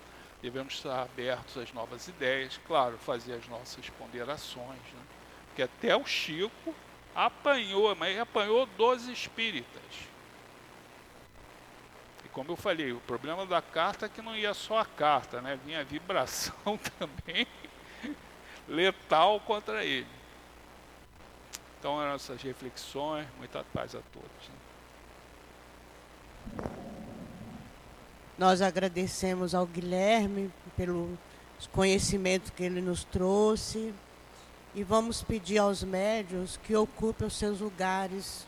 Devemos estar abertos às novas ideias, claro, fazer as nossas ponderações, né? porque até o Chico apanhou, mas apanhou dos espíritas. Como eu falei, o problema da carta é que não ia só a carta, né? vinha a vibração também letal contra ele. Então, eram essas reflexões, muita paz a todos. Né? Nós agradecemos ao Guilherme pelo conhecimento que ele nos trouxe e vamos pedir aos médios que ocupem os seus lugares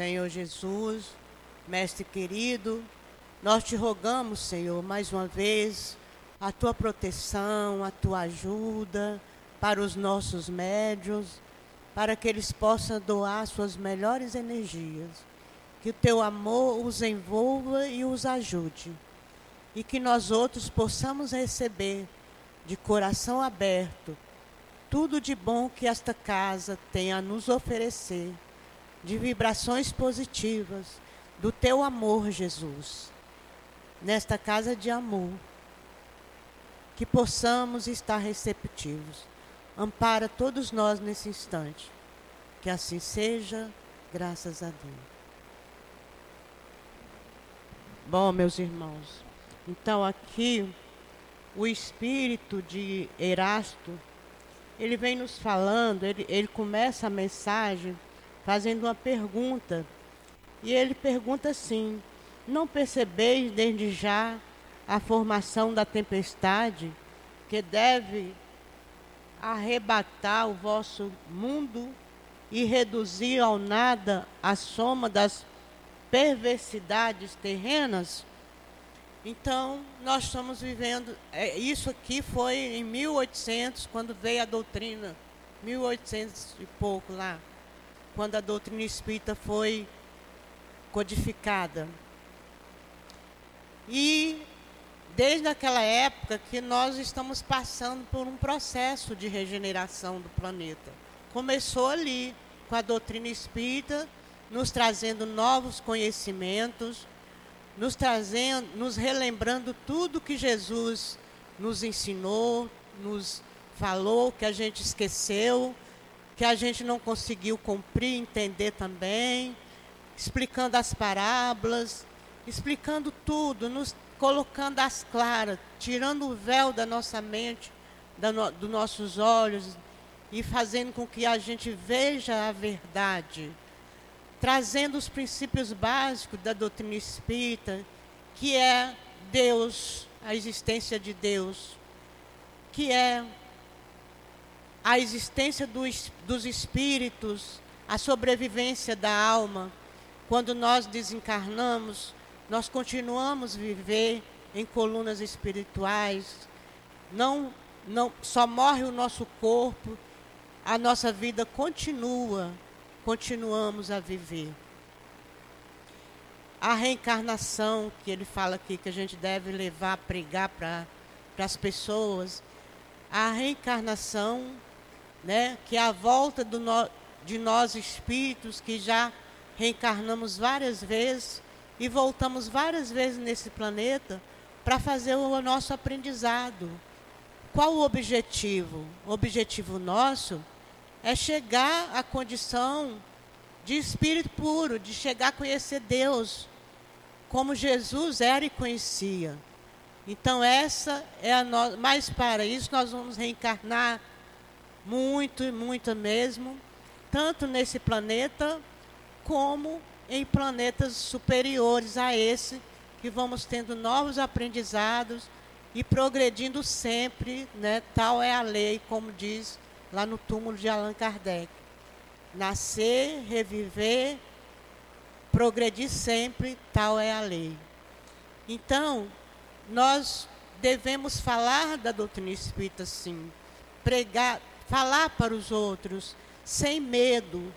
Senhor Jesus, Mestre querido, nós te rogamos, Senhor, mais uma vez, a tua proteção, a tua ajuda para os nossos médios, para que eles possam doar suas melhores energias. Que o teu amor os envolva e os ajude. E que nós outros possamos receber de coração aberto tudo de bom que esta casa tem a nos oferecer de vibrações positivas do teu amor, Jesus, nesta casa de amor, que possamos estar receptivos. Ampara todos nós nesse instante. Que assim seja, graças a Deus. Bom, meus irmãos, então aqui o espírito de Erasto, ele vem nos falando, ele, ele começa a mensagem fazendo uma pergunta. E ele pergunta assim: Não percebeis desde já a formação da tempestade que deve arrebatar o vosso mundo e reduzir ao nada a soma das perversidades terrenas? Então, nós estamos vivendo. É, isso aqui foi em 1800, quando veio a doutrina, 1800 e pouco lá quando a doutrina espírita foi codificada. E desde aquela época que nós estamos passando por um processo de regeneração do planeta. Começou ali, com a doutrina espírita, nos trazendo novos conhecimentos, nos trazendo, nos relembrando tudo que Jesus nos ensinou, nos falou, que a gente esqueceu, que a gente não conseguiu cumprir, entender também, explicando as parábolas, explicando tudo, nos colocando as claras, tirando o véu da nossa mente, da no, dos nossos olhos e fazendo com que a gente veja a verdade. trazendo os princípios básicos da doutrina espírita, que é Deus, a existência de Deus, que é a existência dos, dos espíritos, a sobrevivência da alma. Quando nós desencarnamos, nós continuamos a viver em colunas espirituais. Não, não, só morre o nosso corpo, a nossa vida continua, continuamos a viver. A reencarnação que ele fala aqui que a gente deve levar, pregar para as pessoas, a reencarnação, né, que é a volta no, de nós espíritos que já reencarnamos várias vezes e voltamos várias vezes nesse planeta para fazer o nosso aprendizado. Qual o objetivo? O objetivo nosso é chegar à condição de espírito puro, de chegar a conhecer Deus, como Jesus era e conhecia. Então essa é a nossa, mas para isso nós vamos reencarnar muito e muito mesmo, tanto nesse planeta como em planetas superiores a esse, que vamos tendo novos aprendizados e progredindo sempre, né? Tal é a lei, como diz lá no túmulo de Allan Kardec. Nascer, reviver, progredir sempre, tal é a lei. Então, nós devemos falar da doutrina espírita sim, pregar, falar para os outros sem medo,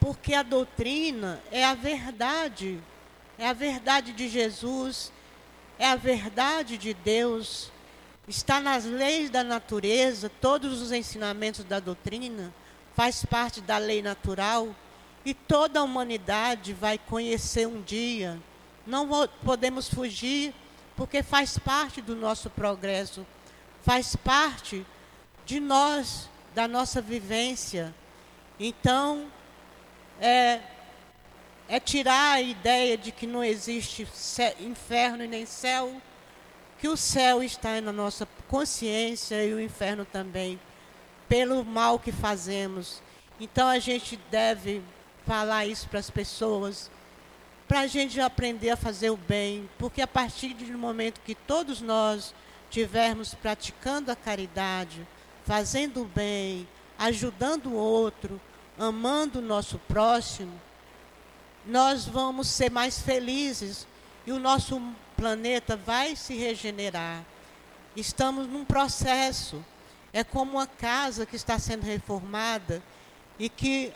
porque a doutrina é a verdade, é a verdade de Jesus, é a verdade de Deus, está nas leis da natureza, todos os ensinamentos da doutrina faz parte da lei natural e toda a humanidade vai conhecer um dia. Não podemos fugir porque faz parte do nosso progresso, faz parte de nós, da nossa vivência. Então, é, é tirar a ideia de que não existe inferno e nem céu, que o céu está na nossa consciência e o inferno também, pelo mal que fazemos. Então a gente deve falar isso para as pessoas, para a gente aprender a fazer o bem, porque a partir do momento que todos nós tivermos praticando a caridade, fazendo o bem, ajudando o outro, amando o nosso próximo, nós vamos ser mais felizes e o nosso planeta vai se regenerar. Estamos num processo. É como uma casa que está sendo reformada e que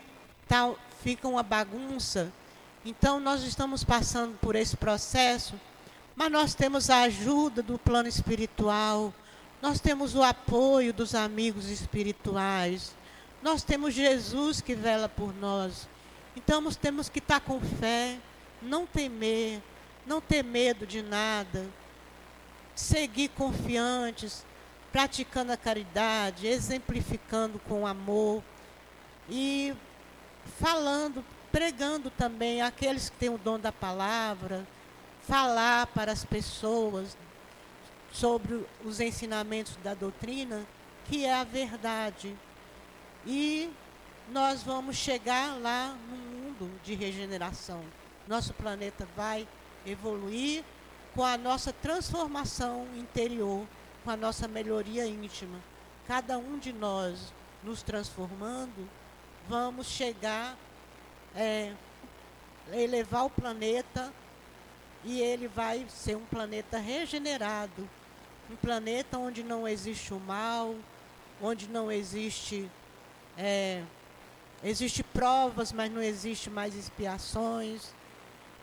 tá, fica uma bagunça. Então, nós estamos passando por esse processo, mas nós temos a ajuda do plano espiritual, nós temos o apoio dos amigos espirituais, nós temos Jesus que vela por nós. Então nós temos que estar com fé, não temer, não ter medo de nada, seguir confiantes, praticando a caridade, exemplificando com amor e falando, pregando também aqueles que têm o dom da palavra, falar para as pessoas sobre os ensinamentos da doutrina, que é a verdade. E nós vamos chegar lá no mundo de regeneração. Nosso planeta vai evoluir com a nossa transformação interior, com a nossa melhoria íntima. Cada um de nós nos transformando, vamos chegar, é, elevar o planeta e ele vai ser um planeta regenerado, um planeta onde não existe o mal, onde não existe é, existe provas, mas não existe mais expiações.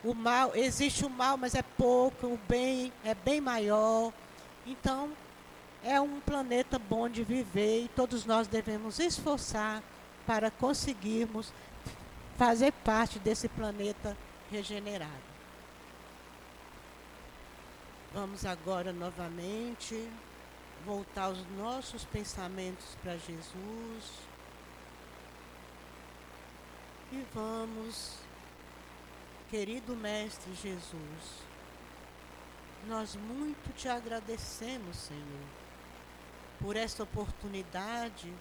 O mal, existe o mal, mas é pouco, o bem é bem maior. Então, é um planeta bom de viver e todos nós devemos esforçar para conseguirmos fazer parte desse planeta regenerado. Vamos agora novamente voltar os nossos pensamentos para Jesus. E vamos, querido Mestre Jesus, nós muito te agradecemos, Senhor, por esta oportunidade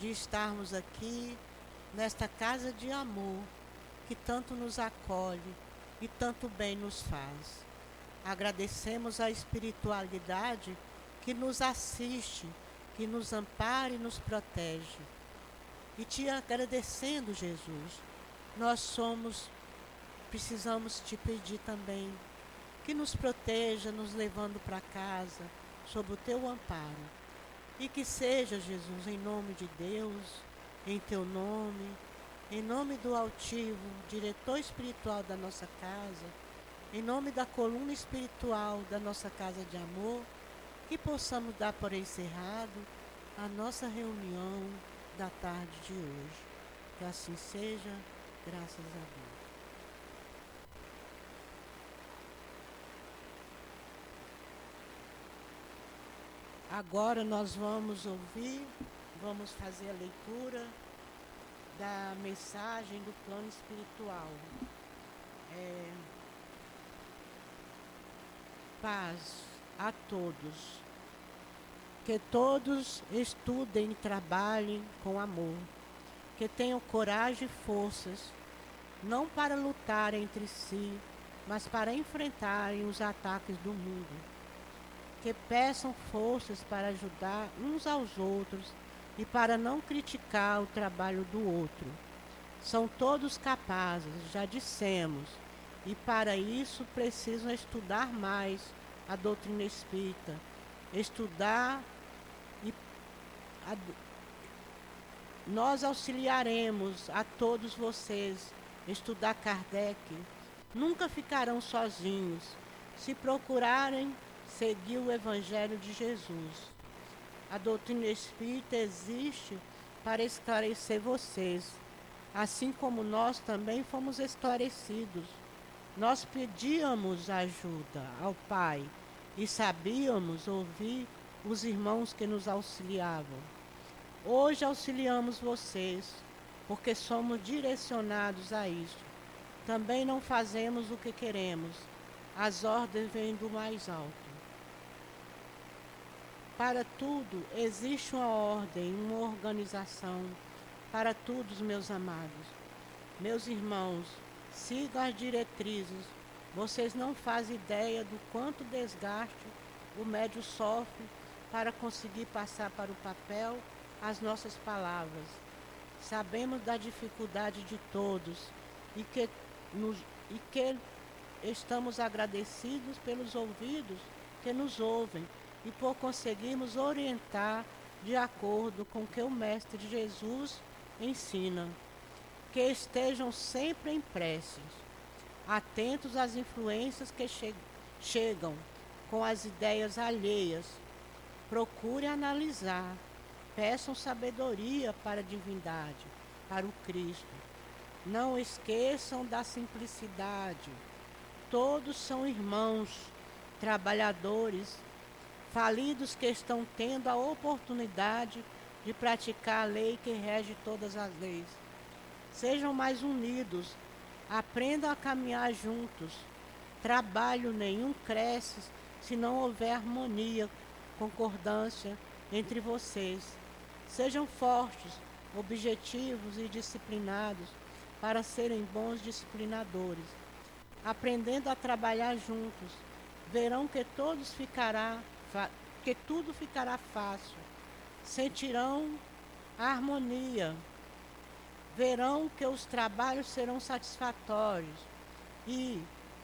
de estarmos aqui nesta casa de amor, que tanto nos acolhe e tanto bem nos faz. Agradecemos a espiritualidade que nos assiste, que nos ampara e nos protege. E te agradecendo, Jesus, nós somos, precisamos te pedir também que nos proteja, nos levando para casa, sob o teu amparo. E que seja, Jesus, em nome de Deus, em teu nome, em nome do altivo, diretor espiritual da nossa casa, em nome da coluna espiritual da nossa casa de amor, que possamos dar por encerrado a nossa reunião da tarde de hoje. Que assim seja, graças a Deus. Agora nós vamos ouvir, vamos fazer a leitura da mensagem do plano espiritual. É, paz a todos. Que todos estudem e trabalhem com amor. Que tenham coragem e forças, não para lutar entre si, mas para enfrentarem os ataques do mundo que peçam forças para ajudar uns aos outros e para não criticar o trabalho do outro. São todos capazes, já dissemos, e para isso precisam estudar mais a doutrina espírita, estudar e a, nós auxiliaremos a todos vocês estudar Kardec. Nunca ficarão sozinhos. Se procurarem seguir o Evangelho de Jesus. A doutrina espírita existe para esclarecer vocês, assim como nós também fomos esclarecidos. Nós pedíamos ajuda ao Pai e sabíamos ouvir os irmãos que nos auxiliavam. Hoje auxiliamos vocês, porque somos direcionados a isso. Também não fazemos o que queremos, as ordens vêm do mais alto. Para tudo existe uma ordem, uma organização. Para todos, meus amados. Meus irmãos, sigam as diretrizes. Vocês não fazem ideia do quanto desgaste o médio sofre para conseguir passar para o papel as nossas palavras. Sabemos da dificuldade de todos e que, nos, e que estamos agradecidos pelos ouvidos que nos ouvem e por conseguirmos orientar de acordo com o que o Mestre Jesus ensina. Que estejam sempre em preces, atentos às influências que che chegam com as ideias alheias. Procure analisar, peçam sabedoria para a divindade, para o Cristo. Não esqueçam da simplicidade. Todos são irmãos, trabalhadores falidos que estão tendo a oportunidade de praticar a lei que rege todas as leis. Sejam mais unidos, aprendam a caminhar juntos. Trabalho nenhum cresce se não houver harmonia, concordância entre vocês. Sejam fortes, objetivos e disciplinados para serem bons disciplinadores. Aprendendo a trabalhar juntos, verão que todos ficará que tudo ficará fácil. Sentirão a harmonia, verão que os trabalhos serão satisfatórios e,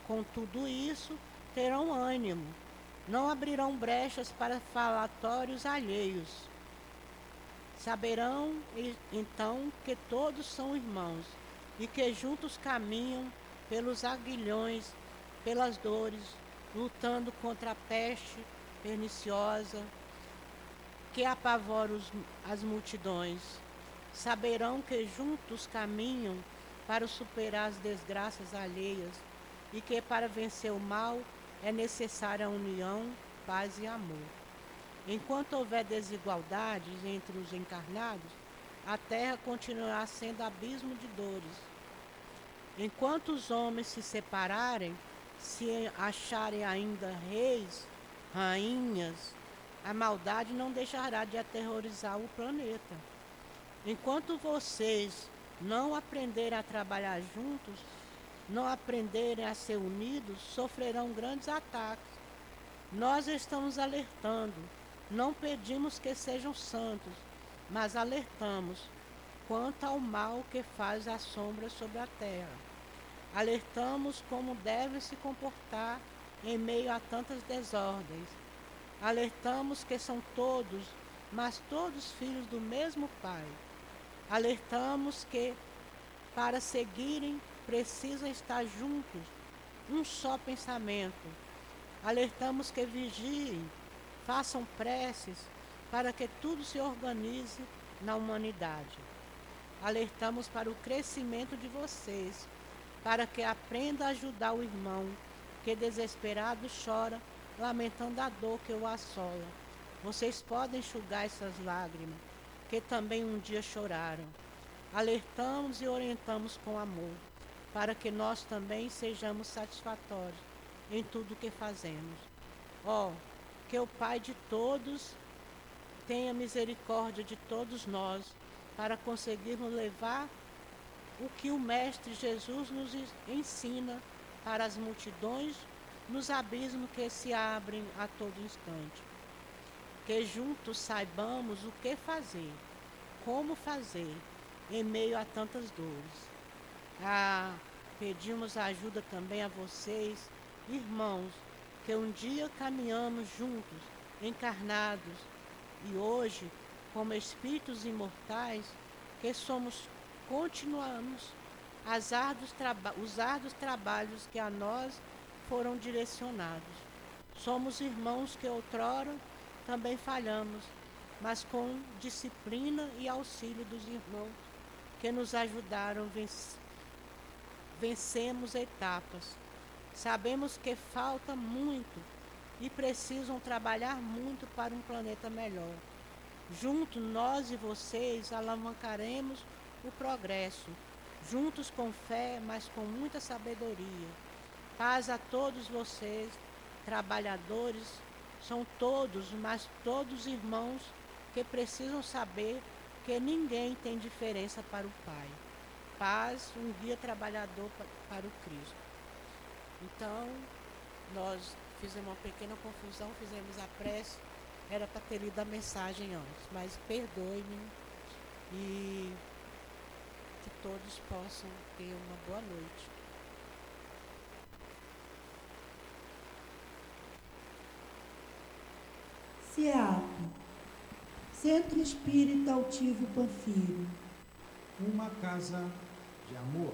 com tudo isso, terão ânimo. Não abrirão brechas para falatórios alheios. Saberão então que todos são irmãos e que juntos caminham pelos aguilhões, pelas dores, lutando contra a peste perniciosa que apavora os, as multidões. Saberão que juntos caminham para superar as desgraças alheias e que para vencer o mal é necessária a união, paz e amor. Enquanto houver desigualdades entre os encarnados, a terra continuará sendo abismo de dores. Enquanto os homens se separarem, se acharem ainda reis, rainhas, a maldade não deixará de aterrorizar o planeta. Enquanto vocês não aprenderem a trabalhar juntos, não aprenderem a ser unidos, sofrerão grandes ataques. Nós estamos alertando, não pedimos que sejam santos, mas alertamos quanto ao mal que faz a sombra sobre a terra. Alertamos como deve se comportar em meio a tantas desordens. Alertamos que são todos, mas todos filhos do mesmo Pai. Alertamos que, para seguirem, precisam estar juntos, um só pensamento. Alertamos que vigiem, façam preces, para que tudo se organize na humanidade. Alertamos para o crescimento de vocês, para que aprenda a ajudar o irmão que desesperado chora, lamentando a dor que o assola. Vocês podem enxugar essas lágrimas, que também um dia choraram. Alertamos e orientamos com amor, para que nós também sejamos satisfatórios em tudo o que fazemos. Ó, oh, que o Pai de todos tenha misericórdia de todos nós, para conseguirmos levar o que o Mestre Jesus nos ensina para as multidões nos abismos que se abrem a todo instante. Que juntos saibamos o que fazer, como fazer, em meio a tantas dores. Ah, pedimos ajuda também a vocês, irmãos, que um dia caminhamos juntos, encarnados, e hoje, como espíritos imortais, que somos, continuamos as árduos os árduos trabalhos que a nós foram direcionados. Somos irmãos que outrora também falhamos, mas com disciplina e auxílio dos irmãos que nos ajudaram vencemos etapas. Sabemos que falta muito e precisam trabalhar muito para um planeta melhor. Junto nós e vocês alavancaremos o progresso juntos com fé, mas com muita sabedoria. Paz a todos vocês, trabalhadores, são todos, mas todos irmãos que precisam saber que ninguém tem diferença para o Pai. Paz, um guia trabalhador para o Cristo. Então, nós fizemos uma pequena confusão, fizemos a prece, era para ter lido a mensagem antes, mas perdoe-me e que todos possam ter uma boa noite. CEAP Centro Espírita Altivo Panfiro Uma casa de amor.